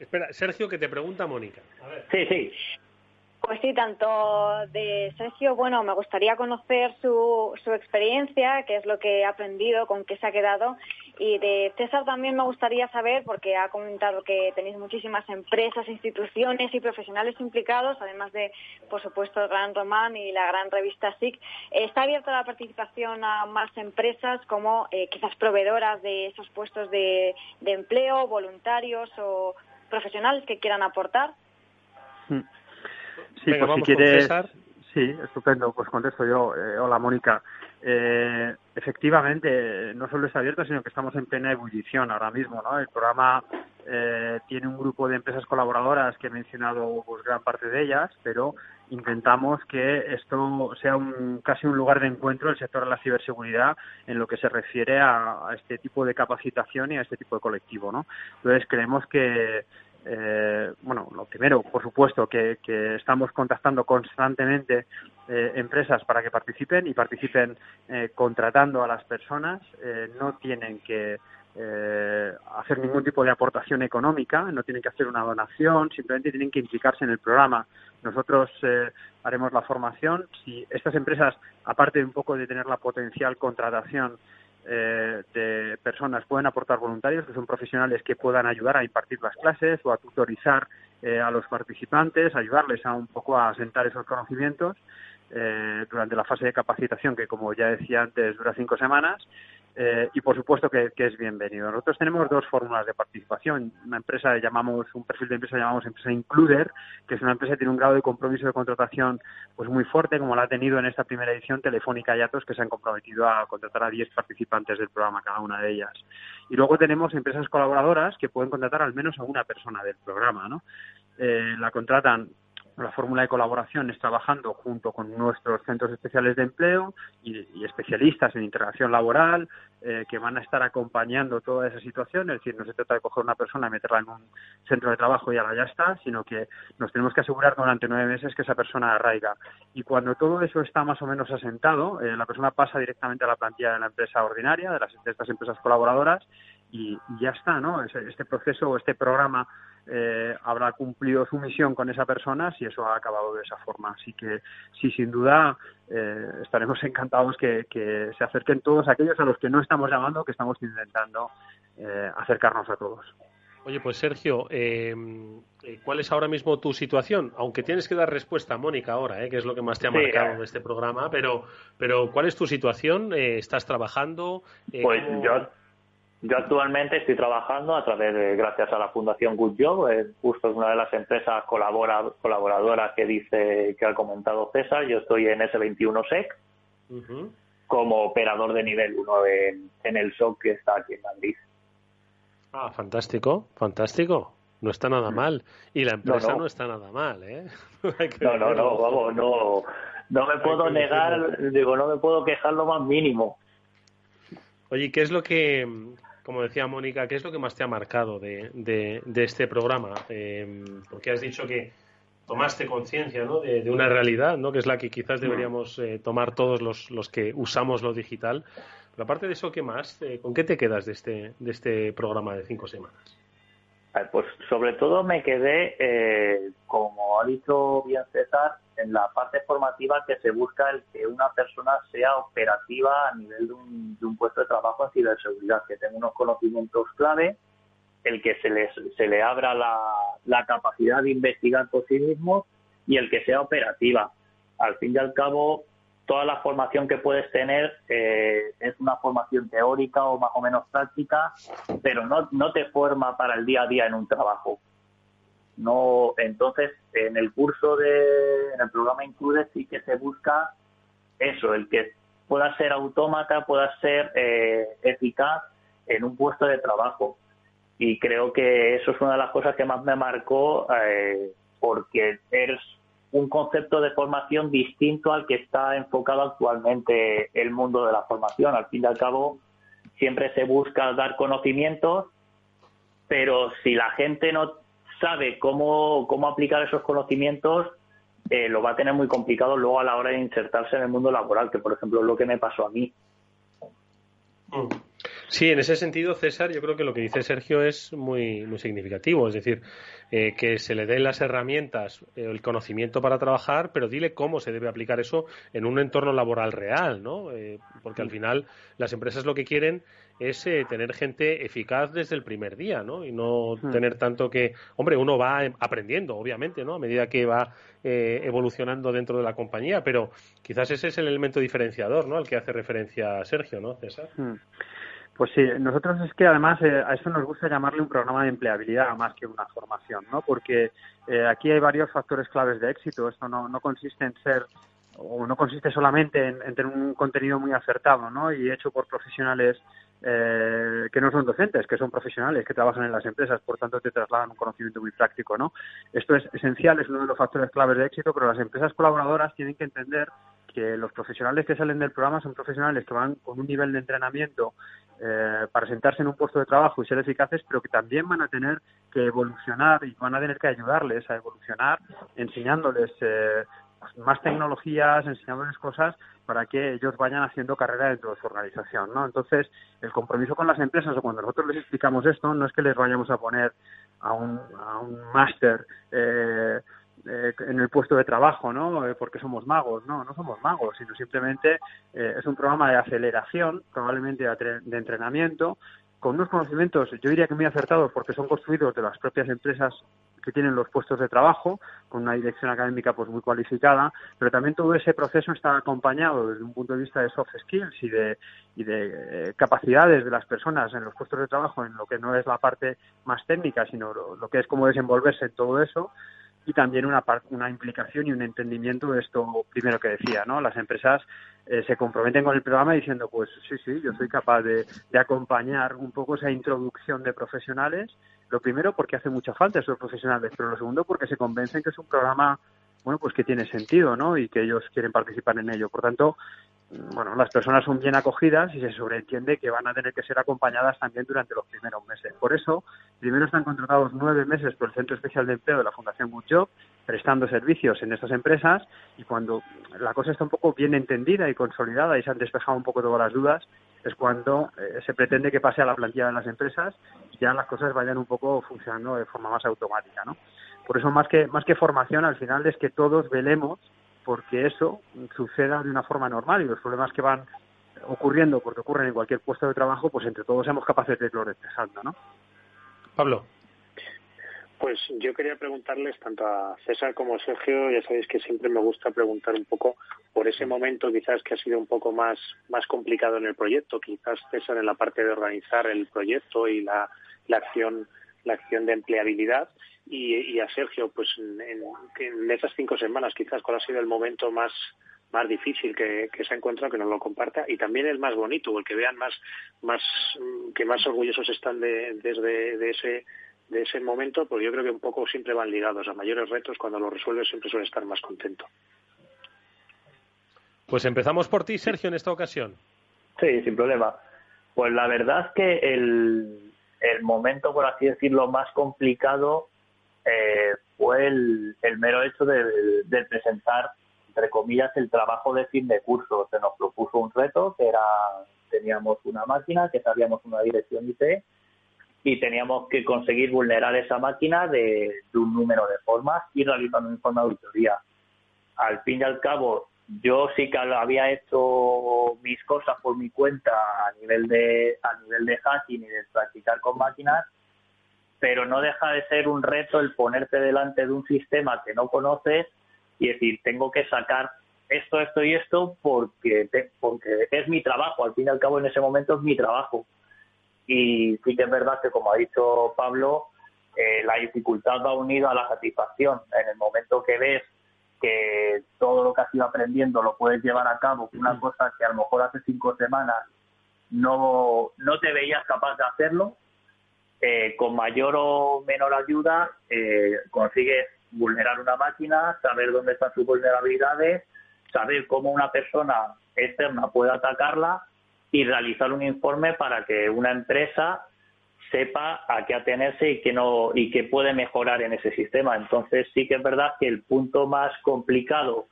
Espera, Sergio, que te pregunta Mónica. Sí, sí. Pues sí, tanto de Sergio, bueno, me gustaría conocer su, su experiencia, qué es lo que ha aprendido, con qué se ha quedado. Y de César también me gustaría saber, porque ha comentado que tenéis muchísimas empresas, instituciones y profesionales implicados, además de, por supuesto, el Gran Román y la gran revista SIC. ¿Está abierta la participación a más empresas como eh, quizás proveedoras de esos puestos de, de empleo, voluntarios o profesionales que quieran aportar? Hmm. Sí, pues si quieres. Sí, estupendo. Pues contesto yo. Eh, hola, Mónica. Eh, efectivamente, no solo está abierto, sino que estamos en plena ebullición ahora mismo. ¿no? El programa eh, tiene un grupo de empresas colaboradoras que he mencionado pues, gran parte de ellas, pero intentamos que esto sea un, casi un lugar de encuentro del sector de la ciberseguridad en lo que se refiere a, a, este tipo de capacitación y a este tipo de colectivo. ¿no? Entonces, creemos que eh, bueno, lo primero, por supuesto, que, estamos contactando constantemente eh, empresas para que participen y participen eh, contratando a las personas. Eh, no tienen que hacer ningún tipo de aportación económica, no tienen que hacer una donación, simplemente tienen que implicarse en el programa. Nosotros haremos la formación. Si estas empresas, aparte de un poco de tener la potencial contratación, eh, de personas pueden aportar voluntarios, que son profesionales que puedan ayudar a impartir las clases o a tutorizar eh, a los participantes, ayudarles a un poco a asentar esos conocimientos eh, durante la fase de capacitación, que como ya decía antes dura cinco semanas, eh, y por supuesto que, es bienvenido. Nosotros tenemos dos fórmulas de participación. Una empresa llamamos, un perfil de empresa llamamos empresa Includer, que es una empresa que tiene un grado de compromiso de contratación pues muy fuerte, como la ha tenido en esta primera edición Telefónica y Atos, que se han comprometido a contratar a 10 participantes del programa, cada una de ellas. Y luego tenemos empresas colaboradoras que pueden contratar al menos a una persona del programa, ¿no? Eh, la contratan la fórmula de colaboración es trabajando junto con nuestros centros especiales de empleo y, especialistas en integración laboral eh, que van a estar acompañando toda esa situación. Es decir, no se trata de coger una persona y meterla en un centro de trabajo y ahora ya está, sino que nos tenemos que asegurar durante nueve meses que esa persona arraiga. Y cuando todo eso está más o menos asentado, eh, la persona pasa directamente a la plantilla de la empresa ordinaria, de, las, de estas empresas colaboradoras, y, ya está, ¿no? Este proceso o este programa eh, habrá cumplido su misión con esa persona si eso ha acabado de esa forma. Así que sí, sin duda eh, estaremos encantados que, se acerquen todos aquellos a los que no estamos llamando, que estamos intentando eh, acercarnos a todos. Oye, pues Sergio, eh, eh, ¿cuál es ahora mismo tu situación? Aunque tienes que dar respuesta a Mónica ahora, eh, que es lo que más te ha marcado de este programa, pero, pero ¿cuál es tu situación? ¿Estás trabajando? pues yo, yo actualmente estoy trabajando a través de, gracias a la Fundación Good Job, justo es una de las empresas colabora, colaboradoras que dice, que ha comentado César, yo estoy en S21SEC como operador de nivel 1 en, en el SOC que está aquí en Madrid. Ah, fantástico, fantástico. No está nada mm. mal. Y la empresa no, está nada mal, ¿eh? no, no, no, vamos, no, no me puedo negar, digo, no me puedo quejar lo más mínimo. Oye, ¿qué es lo que, como decía Mónica, qué es lo que más te ha marcado de, de, este programa? Eh, porque has dicho que tomaste conciencia ¿no? de, una realidad, ¿no? que es la que quizás deberíamos eh, tomar todos los, los que usamos lo digital. Pero aparte de eso, ¿qué más? Eh, ¿Con qué te quedas de este, de este programa de cinco semanas? Pues sobre todo me quedé, eh, como ha dicho bien César, en la parte formativa que se busca el que una persona sea operativa a nivel de un, de un puesto de trabajo en ciberseguridad, que tenga unos conocimientos clave, el que se, les, se le abra la, la capacidad de investigar por sí mismo y el que sea operativa. Al fin y al cabo, toda la formación que puedes tener eh, es una formación teórica o más o menos práctica, pero no, no te forma para el día a día en un trabajo. No, entonces, en el curso de, el programa Include sí que se busca eso, el que pueda ser autómata, pueda ser eh, eficaz en un puesto de trabajo. Y creo que eso es una de las cosas que más me marcó, eh, porque eres un concepto de formación distinto al que está enfocado actualmente el mundo de la formación. Al fin y al cabo, siempre se busca dar conocimientos, pero si la gente no sabe cómo, cómo aplicar esos conocimientos, eh, lo va a tener muy complicado luego a la hora de insertarse en el mundo laboral, que por ejemplo es lo que me pasó a mí. Mm. Sí, en ese sentido, César, yo creo que lo que dice Sergio es muy, muy significativo. Es decir, eh, que se le den las herramientas, eh, el conocimiento para trabajar, pero dile cómo se debe aplicar eso en un entorno laboral real, ¿no? Eh, porque al final las empresas lo que quieren es tener gente eficaz desde el primer día, ¿no? Y no tener tanto que, hombre, uno va aprendiendo, obviamente, ¿no? A medida que va evolucionando dentro de la compañía, pero quizás ese es el elemento diferenciador, ¿no? Al que hace referencia Sergio, ¿no, César? Pues sí, nosotros es que además eh, a eso nos gusta llamarle un programa de empleabilidad más que una formación, ¿no? Porque eh, aquí hay varios factores claves de éxito. Esto no, no consiste en ser o no consiste solamente en, tener un contenido muy acertado, ¿no? Y hecho por profesionales eh, que no son docentes, que son profesionales, que trabajan en las empresas, por tanto te trasladan un conocimiento muy práctico, ¿no? Esto es esencial, es uno de los factores claves de éxito, pero las empresas colaboradoras tienen que entender que los profesionales que salen del programa son profesionales que van con un nivel de entrenamiento eh, para sentarse en un puesto de trabajo y ser eficaces, pero que también van a tener que evolucionar y van a tener que ayudarles a evolucionar, enseñándoles eh, más tecnologías, enseñándoles cosas para que ellos vayan haciendo carrera dentro de su organización, ¿no? Entonces, el compromiso con las empresas o cuando nosotros les explicamos esto no es que les vayamos a poner a un, a un máster eh, eh, en el puesto de trabajo, ¿no? Eh, porque somos magos, no, no somos magos, sino simplemente eh, es un programa de aceleración, probablemente de entrenamiento, con unos conocimientos, yo diría que muy acertados, porque son construidos de las propias empresas que tienen los puestos de trabajo, con una dirección académica pues muy cualificada, pero también todo ese proceso está acompañado desde un punto de vista de soft skills y de, y de capacidades de las personas en los puestos de trabajo, en lo que no es la parte más técnica, sino lo que es cómo desenvolverse en todo eso, y también una, una implicación y un entendimiento de esto primero que decía, ¿no? Las empresas eh, se comprometen con el programa diciendo, pues sí, sí, yo soy capaz de, de, acompañar un poco esa introducción de profesionales. Lo primero porque hace mucha falta esos profesionales, pero lo segundo porque se convencen que es un programa, bueno, pues que tiene sentido, ¿no? Y que ellos quieren participar en ello. Por tanto, bueno, las personas son bien acogidas y se sobreentiende que van a tener que ser acompañadas también durante los primeros meses. Por eso, primero están contratados nueve meses por el Centro Especial de Empleo de la Fundación Good Job, prestando servicios en estas empresas y cuando la cosa está un poco bien entendida y consolidada y se han despejado un poco todas las dudas, es cuando eh, se pretende que pase a la plantilla de las empresas ya las cosas vayan un poco funcionando de forma más automática, ¿no? Por eso más que más que formación, al final es que todos velemos porque eso suceda de una forma normal y los problemas que van ocurriendo, porque ocurren en cualquier puesto de trabajo, pues entre todos seamos capaces de irlo despejando, ¿no? Pablo. Pues yo quería preguntarles tanto a César como a Sergio, ya sabéis que siempre me gusta preguntar un poco por ese momento quizás que ha sido un poco más, más complicado en el proyecto, quizás César en la parte de organizar el proyecto y la, la acción la acción de empleabilidad. Y, a Sergio pues en, en, esas cinco semanas quizás cuál ha sido el momento más más difícil que, se ha encontrado que nos lo comparta y también el más bonito el que vean más más que más orgullosos están de, desde de ese de ese momento, pues yo creo que un poco siempre van ligados a mayores retos, cuando los resuelves siempre suele estar más contento. Pues empezamos por ti, Sergio, en esta ocasión. Sí, sin problema. Pues la verdad es que el, el momento, por así decirlo, más complicado eh, fue el, el, mero hecho de, de, presentar, entre comillas, el trabajo de fin de curso. Se nos propuso un reto que era, teníamos una máquina, que sabíamos una dirección IP y teníamos que conseguir vulnerar esa máquina de, un número de formas y realizando un informe de auditoría. Al fin y al cabo, yo sí que había hecho mis cosas por mi cuenta a nivel de a nivel de hacking y de practicar con máquinas, pero no deja de ser un reto el ponerte delante de un sistema que no conoces y decir, tengo que sacar esto, esto y esto porque, porque es mi trabajo, al fin y al cabo en ese momento es mi trabajo y sí que es verdad que, como ha dicho Pablo, eh, la dificultad va unida a la satisfacción. En el momento que ves que todo lo que has ido aprendiendo lo puedes llevar a cabo, una cosa que a lo mejor hace cinco semanas no, no te veías capaz de hacerlo, eh, con mayor o menor ayuda eh, consigues vulnerar una máquina, saber dónde están sus vulnerabilidades, saber cómo una persona externa puede atacarla y realizar un informe para que una empresa sepa a qué atenerse y que no y que puede mejorar en ese sistema. Entonces sí que es verdad que el punto más complicado,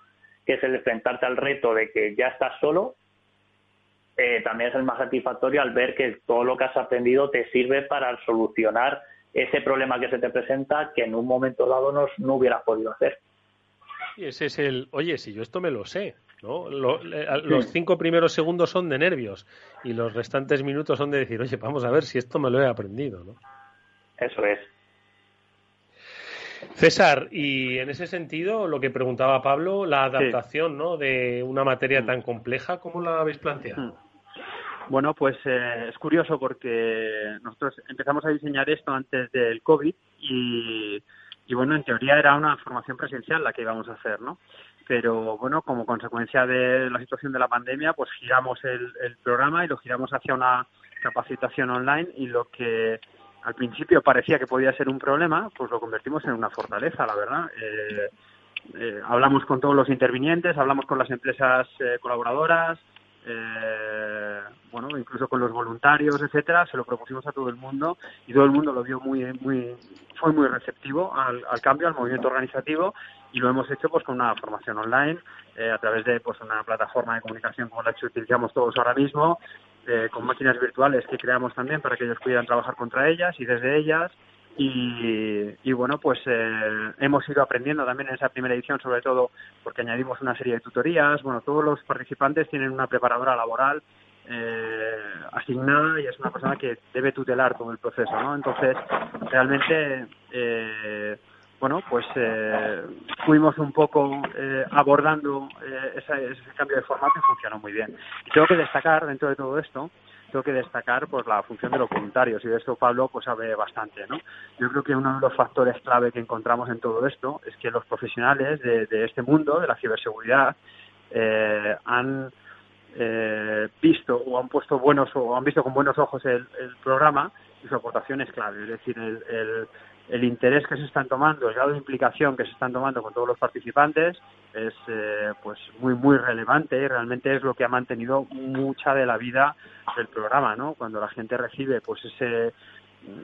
que es el enfrentarte al reto de que ya estás solo, eh, también es el más satisfactorio al ver que todo lo que has aprendido te sirve para solucionar ese problema que se te presenta que en un momento dado no, no hubieras podido hacer. Y ese es el, oye, si yo esto me lo sé, ¿no? los cinco primeros segundos son de nervios y los restantes minutos son de decir, oye, vamos a ver si esto me lo he aprendido, ¿no? Eso es. César, y en ese sentido, lo que preguntaba Pablo, la adaptación ¿no? de una materia mm. tan compleja, ¿cómo la habéis planteado? Mm. Bueno, pues eh, es curioso porque nosotros empezamos a diseñar esto antes del COVID y, y, bueno, en teoría era una formación presencial la que íbamos a hacer, ¿no? pero bueno, como consecuencia de la situación de la pandemia, pues giramos el, programa y lo giramos hacia una capacitación online y lo que al principio parecía que podía ser un problema, pues lo convertimos en una fortaleza, la verdad. Eh, eh, hablamos con todos los intervinientes, hablamos con las empresas eh, colaboradoras, bueno, incluso con los voluntarios, etcétera, se lo propusimos a todo el mundo y todo el mundo lo vio muy, muy, fue muy receptivo al, al cambio, al movimiento organizativo y lo hemos hecho pues con una formación online eh, a través de pues una plataforma de comunicación como la que utilizamos todos ahora mismo eh, con máquinas virtuales que creamos también para que ellos pudieran trabajar contra ellas y desde ellas y, y bueno pues eh, hemos ido aprendiendo también en esa primera edición sobre todo porque añadimos una serie de tutorías bueno todos los participantes tienen una preparadora laboral asignada y es una persona que debe tutelar todo el proceso no entonces realmente eh, bueno, pues eh, fuimos un poco eh, abordando eh, ese, cambio de formato y funcionó muy bien. Y tengo que destacar dentro de todo esto, tengo que destacar pues la función de los voluntarios y de esto Pablo pues sabe bastante, ¿no? Yo creo que uno de los factores clave que encontramos en todo esto es que los profesionales de, este mundo, de la ciberseguridad, han visto o han puesto buenos o han visto con buenos ojos el, programa y su aportación es clave. Es decir, el el interés que se están tomando, el grado de implicación que se están tomando con todos los participantes es eh, pues muy muy relevante y realmente es lo que ha mantenido mucha de la vida del programa, ¿no? Cuando la gente recibe pues ese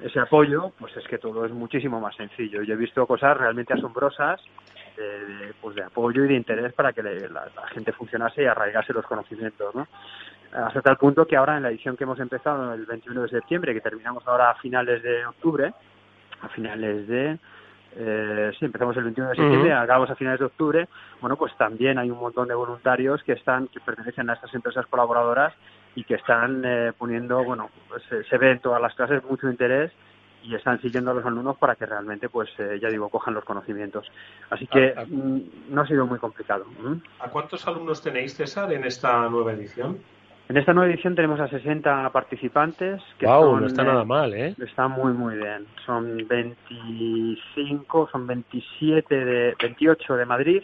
ese apoyo, pues es que todo es muchísimo más sencillo. Yo he visto cosas realmente asombrosas de, pues de apoyo y de interés para que la, gente funcionase y arraigase los conocimientos, ¿no? Hasta tal punto que ahora en la edición que hemos empezado el 21 de septiembre, que terminamos ahora a finales de octubre, a finales de eh, sí, empezamos el 21 de septiembre, acabamos a finales de octubre. Bueno, pues también hay un montón de voluntarios que están, que pertenecen a estas empresas colaboradoras y que están eh, poniendo, bueno, pues, se ve en todas las clases mucho interés y están siguiendo a los alumnos para que realmente, pues eh, ya digo, cojan los conocimientos. Así que Ah, ah. mm, no ha sido muy complicado. ¿A cuántos alumnos tenéis, César, en esta nueva edición? En esta nueva edición tenemos a 60 participantes. Que son, no está eh, nada mal, ¿eh? Está muy, muy bien. Son 25, son 27 de, 28 de Madrid,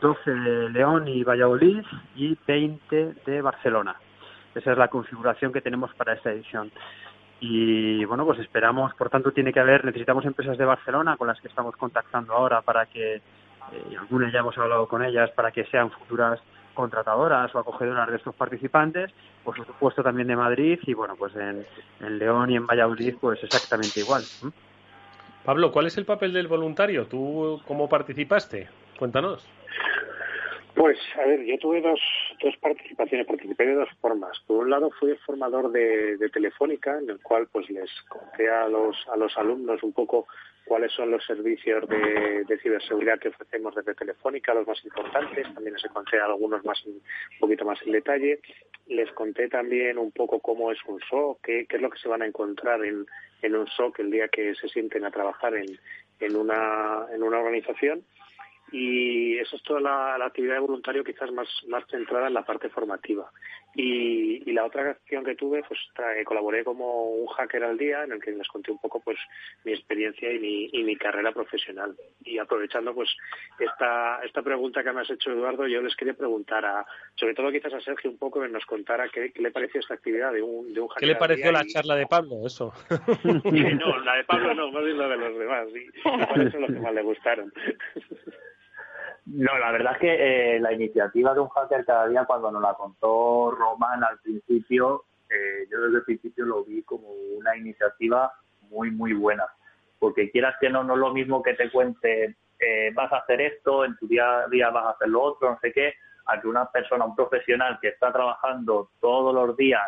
12 de León y Valladolid y 20 de Barcelona. Esa es la configuración que tenemos para esta edición. Y bueno, pues esperamos, por tanto, tiene que haber, necesitamos empresas de Barcelona con las que estamos contactando ahora para que, eh, y algunas ya hemos hablado con ellas, para que sean futuras contratadoras o acogedoras de estos participantes, por supuesto también de Madrid y bueno, pues en, en León y en Valladolid pues exactamente igual. Pablo, ¿cuál es el papel del voluntario? ¿Tú cómo participaste? Cuéntanos. Pues, a ver, yo tuve dos, dos participaciones, participé de dos formas. Por un lado, fui formador de, de Telefónica, en el cual pues les conté a los, a los alumnos un poco cuáles son los servicios de, ciberseguridad que ofrecemos desde Telefónica, los más importantes. También les conté algunos más, un poquito más en detalle. Les conté también un poco cómo es un SOC, qué, qué es lo que se van a encontrar en, un SOC el día que se sienten a trabajar en una organización y eso es toda la, la actividad de voluntario quizás más, más centrada en la parte formativa. Y, y la otra acción que tuve, pues colaboré como un hacker al día en el que les conté un poco pues mi experiencia y mi, y mi carrera profesional. Y aprovechando pues esta, esta pregunta que me has hecho Eduardo, yo les quería preguntar a, sobre todo quizás a Sergio un poco que nos contara qué, qué le pareció esta actividad de un, de un hacker ¿Qué le al pareció día la y- charla de Pablo? Eso. no, la de Pablo no, más bien la de los demás. ¿Y, y cuáles son los que más le gustaron? No, la verdad es que eh, la iniciativa de un hacker cada día, cuando nos la contó Román al principio, eh, yo desde el principio lo vi como una iniciativa muy, muy buena. Porque quieras que no, no es lo mismo que te cuente, eh, vas a hacer esto, en tu día a día vas a hacer lo otro, no sé qué, a que una persona, un profesional que está trabajando todos los días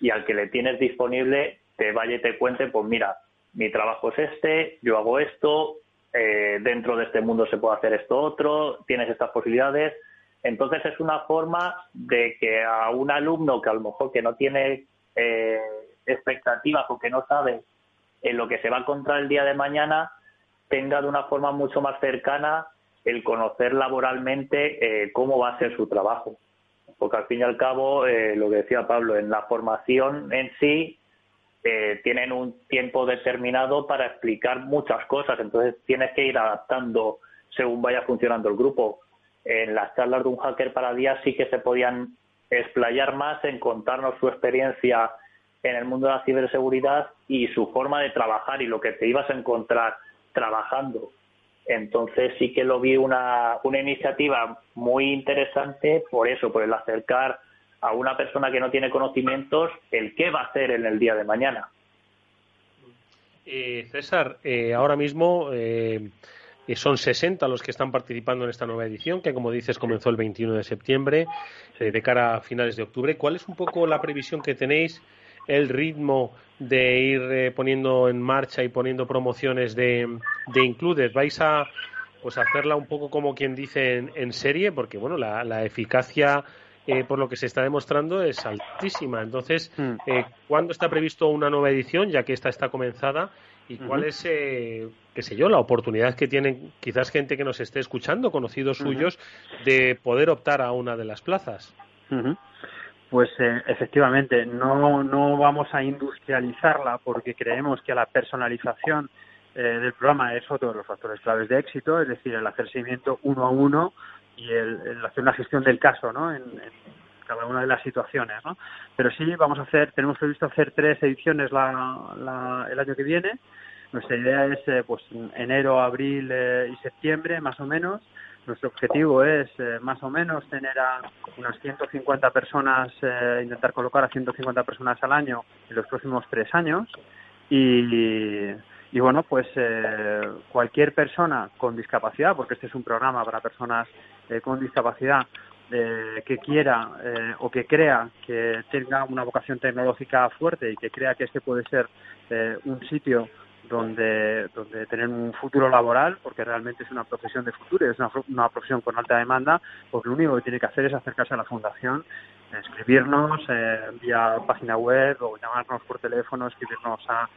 y al que le tienes disponible, te vaya y te cuente, pues mira, mi trabajo es este, yo hago esto, eh, dentro de este mundo se puede hacer esto otro, tienes estas posibilidades. Entonces es una forma de que a un alumno que a lo mejor que no tiene eh, expectativas o que no sabe en lo que se va a encontrar el día de mañana, tenga de una forma mucho más cercana el conocer laboralmente eh, cómo va a ser su trabajo. Porque al fin y al cabo, eh, lo que decía Pablo, en la formación en sí eh, tienen un tiempo determinado para explicar muchas cosas, entonces tienes que ir adaptando según vaya funcionando el grupo. En las charlas de un hacker para día sí que se podían explayar más en contarnos su experiencia en el mundo de la ciberseguridad y su forma de trabajar y lo que te ibas a encontrar trabajando. Entonces sí que lo vi una, una iniciativa muy interesante por eso, por el acercar a una persona que no tiene conocimientos el qué va a hacer en el día de mañana. Eh, César, eh, ahora mismo eh, eh, son 60 los que están participando en esta nueva edición, que como dices comenzó el 21 de septiembre, eh, de cara a finales de octubre. ¿Cuál es un poco la previsión que tenéis, el ritmo de ir eh, poniendo en marcha y poniendo promociones de, de Included? ¿Vais a pues hacerla un poco como quien dice en, en serie? Porque bueno, la, la eficacia eh, por lo que se está demostrando es altísima. Entonces, eh, ¿cuándo está previsto una nueva edición, ya que esta está comenzada? ¿Y cuál es, eh, qué sé yo, la oportunidad que tienen quizás gente que nos esté escuchando, conocidos suyos, de poder optar a una de las plazas? Ujú. Pues eh, efectivamente, no, no vamos a industrializarla porque creemos que la personalización eh, del programa es otro de los factores claves de éxito, es decir, el hacer seguimiento uno a uno y el, hacer una gestión del caso ¿no? en, cada una de las situaciones. ¿no? Pero sí, vamos a hacer, tenemos previsto hacer tres ediciones la, la- el año que viene. Nuestra idea es eh, pues enero, abril eh, y septiembre, más o menos. Nuestro objetivo es eh, más o menos tener a unas 150 personas, eh, intentar colocar a 150 personas al año en los próximos tres años. Y, y bueno, pues cualquier persona con discapacidad, porque este es un programa para personas eh, con discapacidad, eh, que quiera eh, o que crea que tenga una vocación tecnológica fuerte y que crea que este puede ser eh, un sitio donde, donde tener un futuro laboral, porque realmente es una profesión de futuro, es una, una profesión con alta demanda, pues lo único que tiene que hacer es acercarse a la fundación, escribirnos eh, vía página web o llamarnos por teléfono, escribirnos a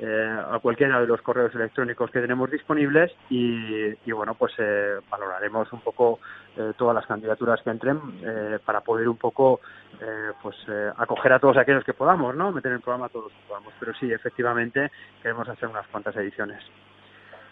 eh, a cualquiera de los correos electrónicos que tenemos disponibles y, bueno, pues eh, valoraremos un poco eh, todas las candidaturas que entren para poder un poco pues acoger a todos aquellos que podamos, ¿no? Meter en el programa a todos los que podamos. Pero sí, efectivamente, queremos hacer unas cuantas ediciones.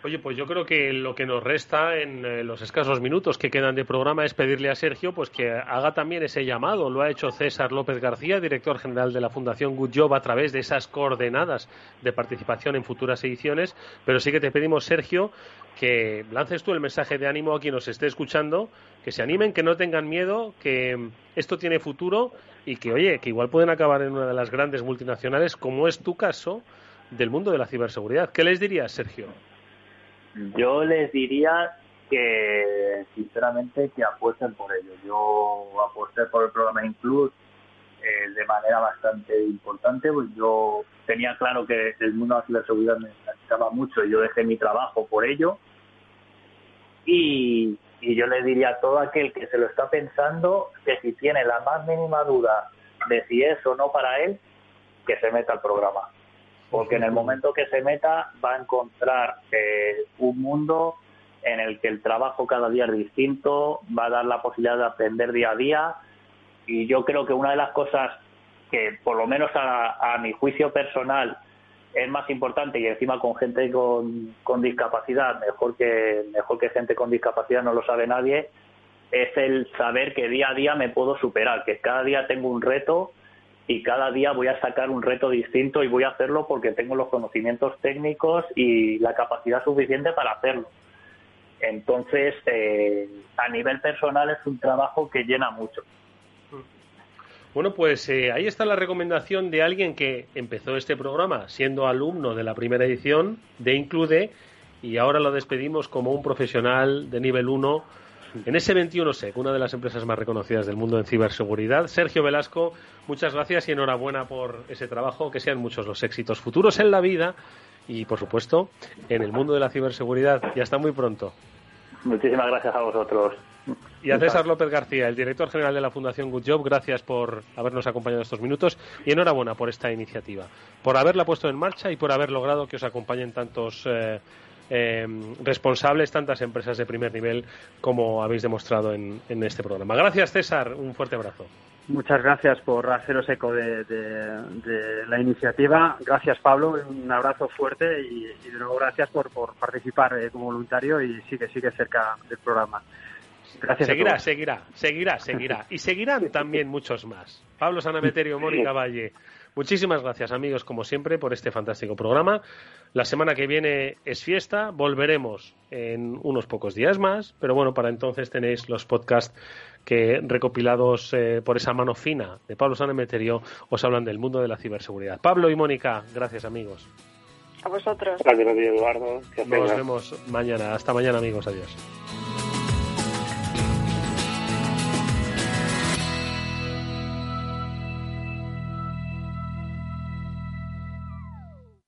Oye, pues yo creo que lo que nos resta en eh, los escasos minutos que quedan de programa es pedirle a Sergio pues que haga también ese llamado. Lo ha hecho César López García, director general de la Fundación Good Job, a través de esas coordenadas de participación en futuras ediciones. Pero sí que te pedimos, Sergio, que lances tú el mensaje de ánimo a quien nos esté escuchando, que se animen, que no tengan miedo, que esto tiene futuro y que, oye, que igual pueden acabar en una de las grandes multinacionales, como es tu caso, del mundo de la ciberseguridad. ¿Qué les dirías, Sergio? Yo les diría que, sinceramente, que apuesten por ello. Yo aposté por el programa Include eh, de manera bastante importante, pues yo tenía claro que el mundo de la ciberseguridad me necesitaba mucho y yo dejé mi trabajo por ello. Y, yo le diría a todo aquel que se lo está pensando que si tiene la más mínima duda de si es o no para él, que se meta al programa porque en el momento que se meta va a encontrar eh, un mundo en el que el trabajo cada día es distinto, va a dar la posibilidad de aprender día a día. Y yo creo que una de las cosas que por lo menos a, mi juicio personal es más importante y encima con gente con, con discapacidad, mejor que, mejor que gente con discapacidad no lo sabe nadie, es el saber que día a día me puedo superar, que cada día tengo un reto y cada día voy a sacar un reto distinto y voy a hacerlo porque tengo los conocimientos técnicos y la capacidad suficiente para hacerlo. Entonces, eh, a nivel personal es un trabajo que llena mucho. Bueno, pues eh, ahí está la recomendación de alguien que empezó este programa siendo alumno de la primera edición de Include y ahora lo despedimos como un profesional de nivel 1 en ese 21 SEC, una de las empresas más reconocidas del mundo en ciberseguridad. Sergio Velasco, muchas gracias y enhorabuena por ese trabajo. Que sean muchos los éxitos futuros en la vida y, por supuesto, en el mundo de la ciberseguridad. Y hasta muy pronto. Muchísimas gracias a vosotros. Y a César López García, el director general de la Fundación Good Job, gracias por habernos acompañado estos minutos y enhorabuena por esta iniciativa, por haberla puesto en marcha y por haber logrado que os acompañen tantos eh, eh, responsables tantas empresas de primer nivel como habéis demostrado en, este programa. Gracias, César. Un fuerte abrazo. Muchas gracias por haceros eco de, la iniciativa. Gracias, Pablo. Un abrazo fuerte y, de nuevo gracias por, participar eh, como voluntario y sigue, sigue cerca del programa. Gracias seguirá, seguirá, seguirá, seguirá. Y seguirán también muchos más. Pablo Sanameterio, Mónica Valle. Muchísimas gracias, amigos, como siempre, por este fantástico programa. La semana que viene es fiesta, volveremos en unos pocos días más, pero bueno, para entonces tenéis los podcasts que recopilados eh, por esa mano fina de Pablo Sanemeterio os hablan del mundo de la ciberseguridad. Pablo y Mónica, gracias amigos. A vosotros. Gracias, Eduardo. Nos vemos mañana. Hasta mañana, amigos. Adiós.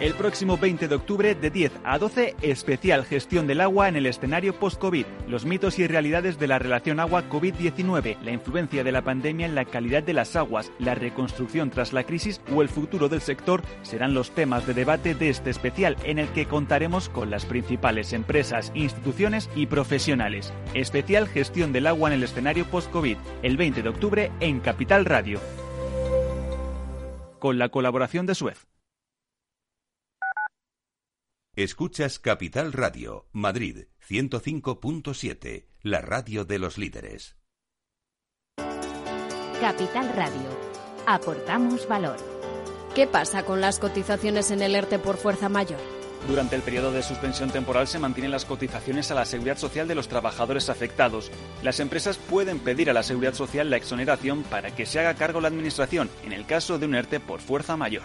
El próximo 20 de octubre de 10 a 12, especial gestión del agua en el escenario post-COVID, los mitos y realidades de la relación agua-COVID-19, la influencia de la pandemia en la calidad de las aguas, la reconstrucción tras la crisis o el futuro del sector serán los temas de debate de este especial en el que contaremos con las principales empresas, instituciones y profesionales. Especial gestión del agua en el escenario post-COVID, el 20 de octubre en Capital Radio. Con la colaboración de Suez. Escuchas Capital Radio, Madrid 105.7, la radio de los líderes. Capital Radio. Aportamos valor. ¿Qué pasa con las cotizaciones en el ERTE por fuerza mayor? Durante el periodo de suspensión temporal se mantienen las cotizaciones a la seguridad social de los trabajadores afectados. Las empresas pueden pedir a la seguridad social la exoneración para que se haga cargo la administración en el caso de un ERTE por fuerza mayor.